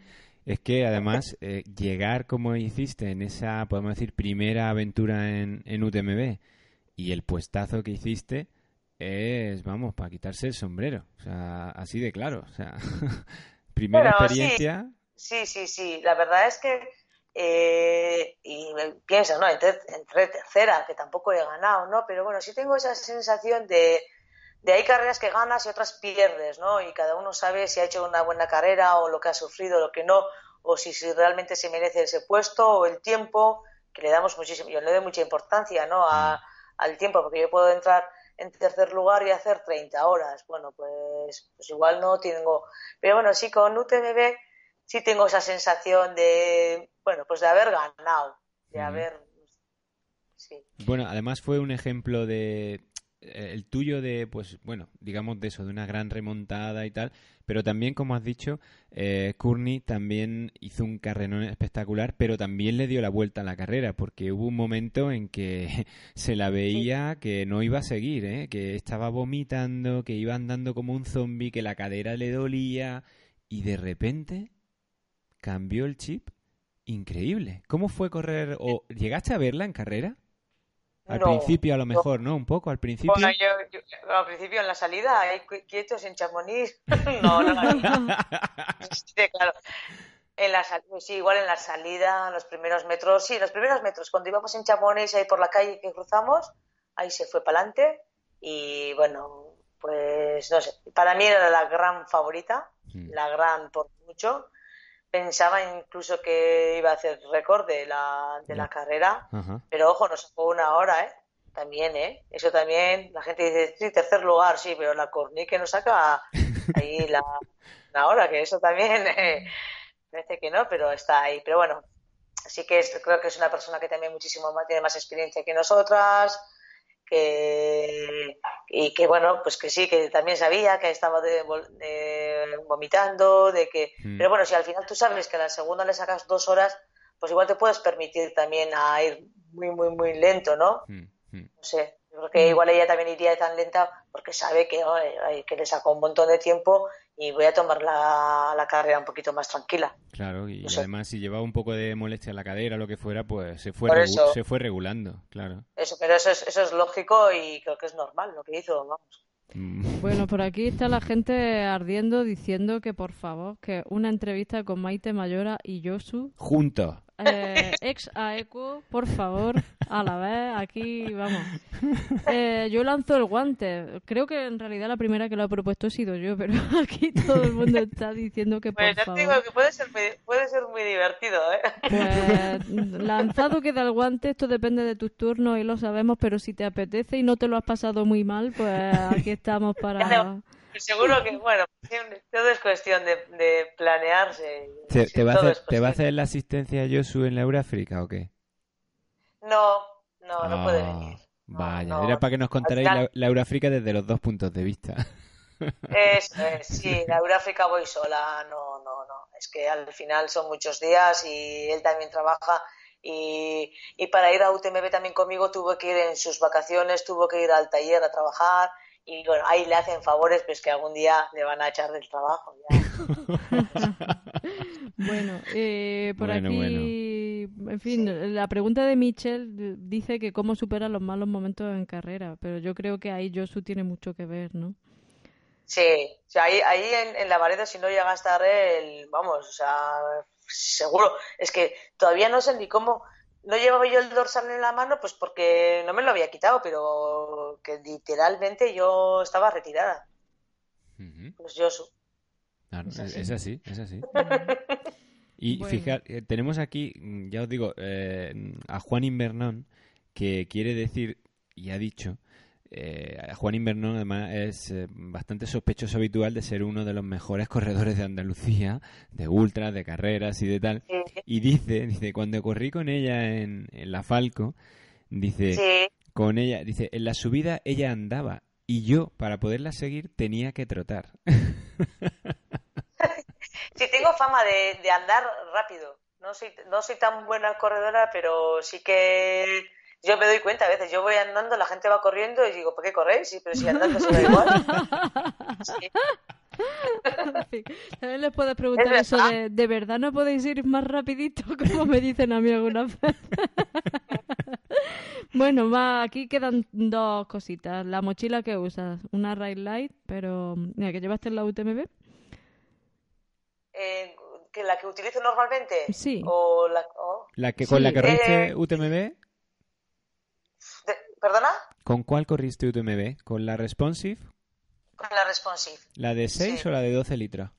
Es que además eh, llegar como hiciste en esa, podemos decir, primera aventura en, en UTMB y el puestazo que hiciste es, vamos, para quitarse el sombrero. O sea, así de claro. O sea, primera Bueno, experiencia. Sí, sí, sí. La verdad es que, eh, y pienso, ¿no? Entre, entre tercera, que tampoco he ganado, ¿no? Pero bueno, sí tengo esa sensación de, de hay carreras que ganas y otras pierdes, ¿no? Y cada uno sabe si ha hecho una buena carrera o lo que ha sufrido, lo que no, o si, si realmente se merece ese puesto o el tiempo, que le damos muchísimo, yo le doy mucha importancia, ¿no? A, al tiempo, porque yo puedo entrar en tercer lugar y hacer 30 horas. Bueno, pues, pues igual no tengo. Pero bueno, sí, con UTMB sí tengo esa sensación de, bueno, pues de haber ganado, de Ujú. haber. Sí. Bueno, además fue un ejemplo de el tuyo de, pues, bueno, digamos de eso, de una gran remontada y tal, pero también, como has dicho, eh, Courtney también hizo un carrerón espectacular, pero también le dio la vuelta a la carrera, porque hubo un momento en que se la veía que no iba a seguir, ¿eh? que estaba vomitando, que iba andando como un zombie, que la cadera le dolía, y de repente cambió el chip. Increíble. ¿Cómo fue correr? ¿O llegaste a verla en carrera? Al No, principio a lo mejor, ¿no? Un poco, al principio. Bueno, yo, yo- al principio en la salida, ahí qui- quietos en Chamonix. no, no, no. Sí, claro. En la sí, igual en la salida, en los primeros metros, sí, los primeros metros, cuando íbamos en Chamonix ahí por la calle que cruzamos, ahí se fue para adelante y bueno, pues no sé, para mí era la gran favorita, Mm. la gran por mucho. Pensaba incluso que iba a hacer récord de la, de la carrera, pero ojo, nos sacó una hora, ¿eh? También, ¿eh? Eso también, la gente dice, sí, tercer lugar, sí, pero la Corny que nos saca ahí la, la hora, que eso también eh, parece que no, pero está ahí. Pero bueno, sí que es- creo que es una persona que también muchísimo más, tiene más experiencia que nosotras, que, y que bueno, pues que sí, que también sabía que estaba de- vomitando, de que, Mm. pero bueno, si al final tú sabes que a la segunda le sacas dos horas, pues igual te puedes permitir también a ir muy, muy, muy lento, ¿no? Mm, mm. No sé, yo creo que igual ella también iría tan lenta porque sabe que, ay, que le sacó un montón de tiempo y voy a tomar la, la carrera un poquito más tranquila. Claro, y No sé. además si llevaba un poco de molestia en la cadera o lo que fuera, pues se fue, Por regu- eso. se fue regulando, claro. Eso, pero eso es, eso es lógico y creo que es normal lo que hizo, vamos. Mm. Bueno, por aquí está la gente ardiendo diciendo que por favor, que una entrevista con Maite Mayora y Josu, Juntos. Eh, ex AECO, por favor, a la vez, aquí vamos. Eh, yo lanzo el guante. Creo que en realidad la primera que lo ha propuesto he sido yo, pero aquí todo el mundo está diciendo que por Pues ya te favor. digo que puede ser puede ser muy divertido, ¿eh? Pues lanzado queda el guante, esto depende de tus turnos y lo sabemos, pero si te apetece y no te lo has pasado muy mal, pues aquí estamos para... Seguro que, bueno, todo es cuestión de, de planearse. ¿Te, te va hacer, ¿Te va a hacer la asistencia Josu en la Euráfrica o qué? No, no, no puede Ah, venir. No, Vaya, no. era para que nos contarais la, la Euráfrica desde los dos puntos de vista. Eso es, sí, la Euráfrica voy sola, no, no, no. Es que al final son muchos días y él también trabaja y, y para ir a UTMB también conmigo tuvo que ir en sus vacaciones, tuvo que ir al taller a trabajar y bueno, ahí le hacen favores, pues que algún día le van a echar del trabajo. Ya. Bueno, eh, por Bueno, aquí, en fin, la pregunta de Michelle dice que cómo supera los malos momentos en carrera, pero yo creo que ahí Josu tiene mucho que ver, ¿no? Sí, o sea, ahí, ahí en, en la vareda si no llega a estar él, vamos, o sea, seguro. Es que todavía no sé ni cómo, no llevaba yo el dorsal en la mano, pues porque no me lo había quitado, pero que literalmente yo estaba retirada. Pues yo su- Claro, Es es, así. es así, es así. Y Bueno. fijar, eh, tenemos aquí, mm, ya os digo, eh, a Juan Invernón, que quiere decir, y ha dicho, eh, Juan Invernón además es eh, bastante sospechoso habitual de ser uno de los mejores corredores de Andalucía, de ultras, de carreras y de tal. Y dice, dice, cuando corrí con ella en, en la Falco, dice, con ella, dice, en la subida ella andaba y yo, para poderla seguir, tenía que trotar. sí, tengo fama de, de andar rápido. No soy, no soy tan buena corredora, pero sí que yo me doy cuenta a veces, yo voy andando, la gente va corriendo y digo, ¿por qué corréis? Sí, pero si andando se da igual. También les puedes preguntar eso de, ¿de verdad no podéis ir más rapidito? Como me dicen a mí algunas veces. bueno, va, aquí quedan dos cositas. La mochila que usas, una Ride Light, pero mira, que llevaste en la UTMB. Eh, ¿que ¿La que utilizo normalmente? Sí. ¿O la, ¿La que, ¿Con la que eh, UTMB? ¿Perdona? ¿Con cuál corriste UTMB? ¿Con la Responsive? Con la Responsive. ¿La de 6 o la de 12 litros?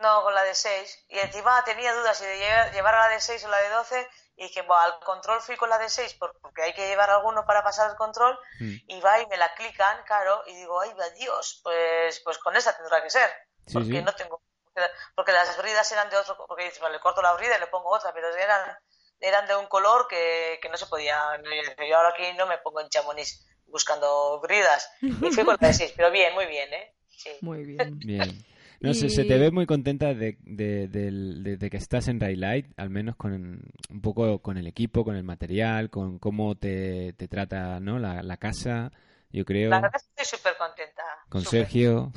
No, con la de 6. Y encima tenía dudas si de llevar a la de 6 o la de 12. Y dije, bueno, al control fui con la de 6 porque hay que llevar alguno para pasar el control. Hmm. Y va y me la clican, claro. Y digo, ay, Dios, pues, pues con esa tendrá que ser. porque no tengo. Porque las bridas eran de otro. Porque dices, vale, le corto la brida y le pongo otra. Pero eran eran de un color que, no se podía. Yo ahora aquí no me pongo en chamonix buscando bridas. Y fui con la 6, pero bien, muy bien, ¿eh? Muy bien. Bien. No sé, se te ve muy contenta de, que estás en Light, al menos con un poco con el equipo, con el material, con cómo te, trata ¿no? la, casa, yo creo. La verdad estoy súper contenta. Con Sergio.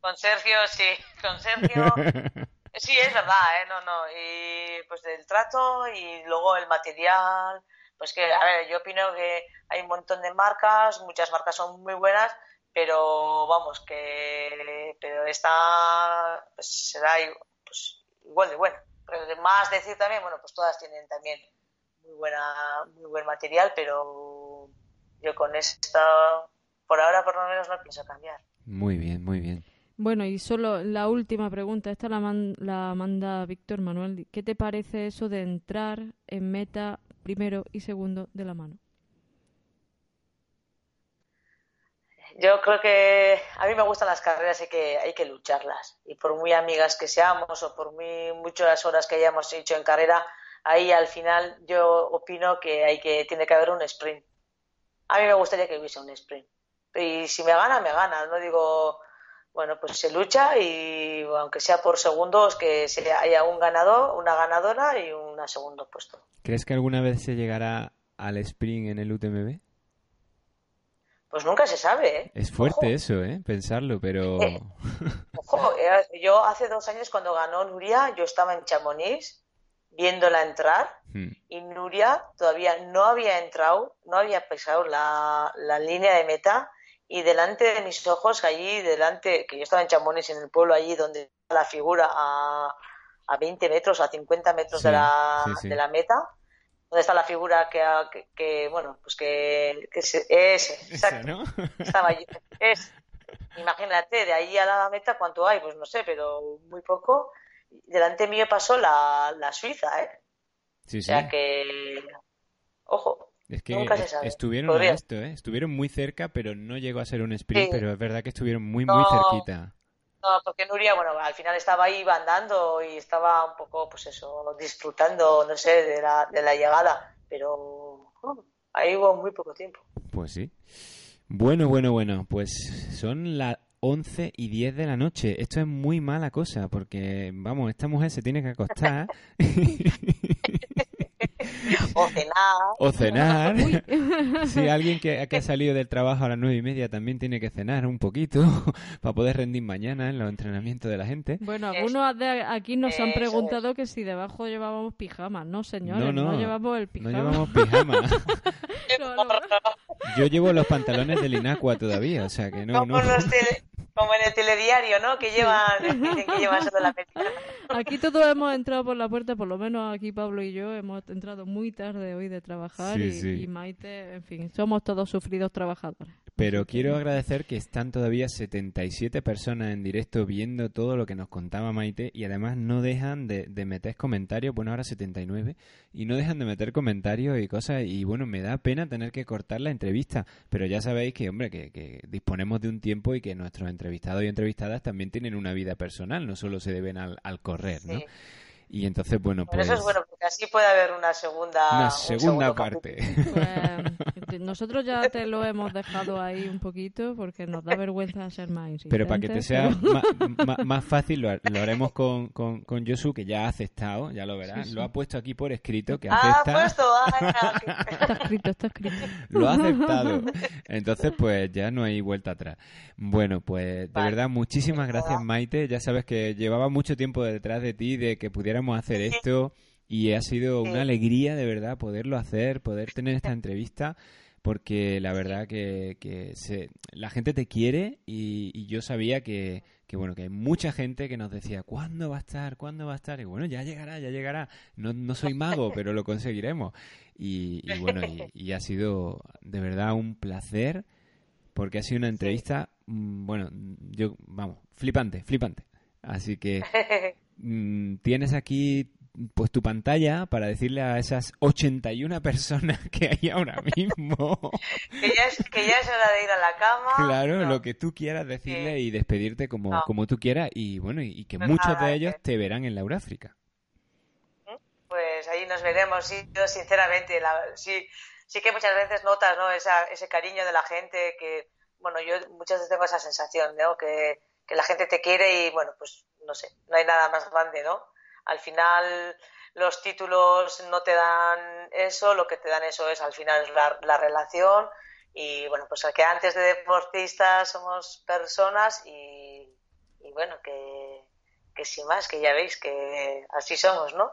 Con Sergio, sí, con Sergio. Sí, es verdad, ¿eh? No, no. Y pues del trato y luego el material. Pues que, a ver, yo opino que hay un montón de marcas, muchas marcas son muy buenas, pero vamos, que pero esta pues, será pues, igual de buena. Pero más decir también, bueno, pues todas tienen también muy buena muy buen material, pero yo con esta, por ahora por lo menos no pienso cambiar. Muy bien, muy bien. Bueno, y solo la última pregunta, esta la, la manda Víctor Manuel. ¿Qué te parece eso de entrar en meta primero y segundo de la mano? Yo creo que a mí me gustan las carreras y que hay que lucharlas. Y por muy amigas que seamos o por muy muchas horas que hayamos hecho en carrera, ahí al final yo opino que hay que tiene que haber un sprint. A mí me gustaría que hubiese un sprint. Y si me gana, me gana. No digo bueno, pues se lucha y aunque sea por segundos, que haya un ganador, una ganadora y un segundo puesto. ¿Crees que alguna vez se llegará al sprint en el UTMB? Pues nunca se sabe, ¿eh? Es fuerte eso, ¿eh? Pensarlo, pero... Eh, ojo, eh, yo hace dos años cuando ganó Nuria, yo estaba en Chamonix viéndola entrar hmm. y Nuria todavía no había entrado, no había pisado la, la línea de meta y delante de mis ojos, allí delante, que yo estaba en Chamones, en el pueblo allí donde está la figura a, a 20 metros, a 50 metros de, la, de la meta, donde está la figura que, que, bueno, pues que, que es, exacto, estaba allí, es, imagínate, de ahí a la meta, ¿cuánto hay? Pues no sé, pero muy poco. Delante mío pasó la, la Suiza, ¿eh? Sí, o sea que, ojo, es que estuvieron esto, ¿eh? Estuvieron muy cerca, pero no llegó a ser un sprint, pero es verdad que estuvieron muy, muy cerquita. No, porque Nuria, bueno, al final estaba ahí andando y estaba un poco, pues eso, disfrutando, no sé, de la, de la llegada, pero ahí hubo muy poco tiempo. Pues sí. Bueno, bueno, bueno, pues son las 11 y 10 de la noche. Esto es muy mala cosa, porque, vamos, esta mujer se tiene que acostar. o cenar. O cenar. Si alguien que, ha salido del trabajo a las nueve y media también tiene que cenar un poquito para poder rendir mañana en los entrenamientos de la gente. Bueno, algunos de aquí nos han preguntado que si debajo llevábamos pijama. No, señores, no, llevamos el pijama. No llevamos pijama. Yo llevo los pantalones del Inacua todavía, o sea que no. no. Como en el telediario, ¿no? Que llevan, que llevan solo la Aquí todos hemos entrado por la puerta, por lo menos aquí Pablo y yo hemos entrado muy tarde hoy de trabajar y, Maite, en fin, somos todos sufridos trabajadores. Pero quiero agradecer que están todavía 77 personas en directo viendo todo lo que nos contaba Maite y además no dejan de, meter comentarios, bueno, ahora 79, y no dejan de meter comentarios y cosas y bueno, me da pena tener que cortar la entrevista, pero ya sabéis que, hombre, que, disponemos de un tiempo y que nuestros entrevistados y entrevistadas también tienen una vida personal, no solo se deben al, al correr, ¿no? Y entonces, bueno, pues... eso es bueno, porque así puede haber una segunda... Una segunda parte. Pues, nosotros ya te lo hemos dejado ahí un poquito porque nos da vergüenza ser más insistentes. Pero para que te sea más, fácil, lo, haremos con, con, con, Josu, que ya ha aceptado, ya lo verás. Lo ha puesto aquí por escrito, que acepta... Ah, puesto, está escrito, está escrito. Lo ha aceptado. Entonces, pues ya no hay vuelta atrás. Bueno, pues de verdad, muchísimas gracias, Maite. Ya sabes que llevaba mucho tiempo detrás de ti de que pudiera hacer esto y ha sido una alegría de verdad poderlo hacer, poder tener esta entrevista porque la verdad que, que se, la gente te quiere y, yo sabía que, que, bueno que hay mucha gente que nos decía ¿cuándo va a estar? ¿cuándo va a estar? y bueno ya llegará ya llegará no, no soy mago pero lo conseguiremos y, bueno y, ha sido de verdad un placer porque ha sido una entrevista mm, bueno yo vamos flipante flipante así que Mm, tienes aquí pues tu pantalla para decirle a esas 81 personas que hay ahora mismo. que, ya es, que ya es hora de ir a la cama. Claro, lo que tú quieras decirle y despedirte como, como tú quieras. Y bueno, y, que pues muchos de ellos te verán en Laura África. Pues ahí nos veremos. Sí, yo sinceramente, sí, sí que muchas veces notas ¿no? Esa, ese cariño de la gente que, bueno, yo muchas veces tengo esa sensación, ¿no? Que, que la gente te quiere y, bueno, pues no sé, no hay nada más grande, ¿no? Al final los títulos no te dan eso, lo que te dan eso es al final la, la relación y bueno, pues que antes de deportistas somos personas y, bueno, que, que sin más, que ya veis que así somos, ¿no?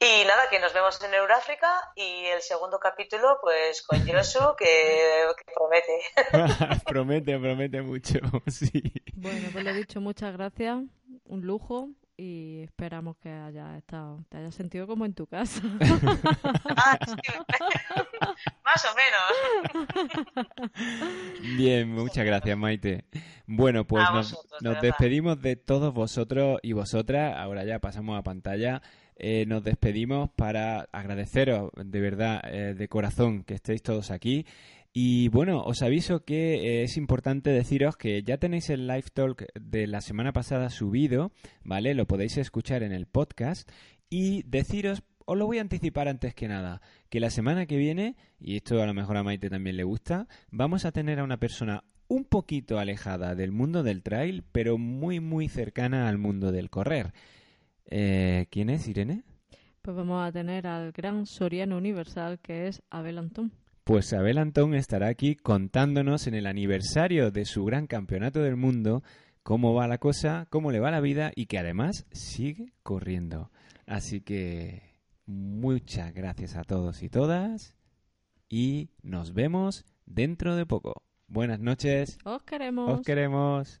Y nada, que nos vemos en Euráfrica y el segundo capítulo, pues con Josu, que, promete. promete, promete mucho, sí. Bueno, pues lo he dicho, muchas gracias, un lujo y esperamos que haya estado, te hayas sentido como en tu casa. Ah, Más o menos. Bien, muchas gracias, Maite. Bueno, pues nos, nos despedimos de todos vosotros y vosotras. Ahora ya pasamos a pantalla. Eh, nos despedimos para agradeceros de verdad, eh, de corazón, que estéis todos aquí. Y bueno, os aviso que eh, es importante deciros que ya tenéis el live talk de la semana pasada subido, ¿vale? Lo podéis escuchar en el podcast. Y deciros, os lo voy a anticipar antes que nada, que la semana que viene, y esto a lo mejor a Maite también le gusta, vamos a tener a una persona un poquito alejada del mundo del trail, pero muy muy cercana al mundo del correr. Eh, ¿Quién es Irene? Pues vamos a tener al gran Soriano Universal que es Abel Antón. Pues Abel Antón estará aquí contándonos en el aniversario de su gran campeonato del mundo cómo va la cosa, cómo le va la vida y que además sigue corriendo. Así que muchas gracias a todos y todas y nos vemos dentro de poco. Buenas noches. Os queremos. Os queremos.